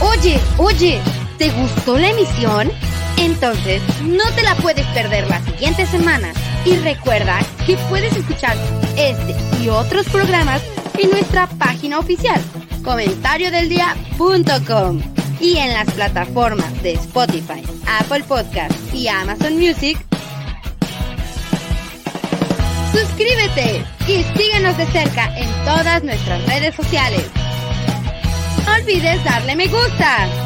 Speaker 4: Oye, oye, ¿te gustó la emisión? Entonces, no te la puedes perder la siguiente semana. Y recuerda que puedes escuchar este y otros programas en nuestra página oficial, comentariodeldia.com y en las plataformas de Spotify, Apple Podcast y Amazon Music. Suscríbete y síguenos de cerca en todas nuestras redes sociales. Olvides darle me gusta.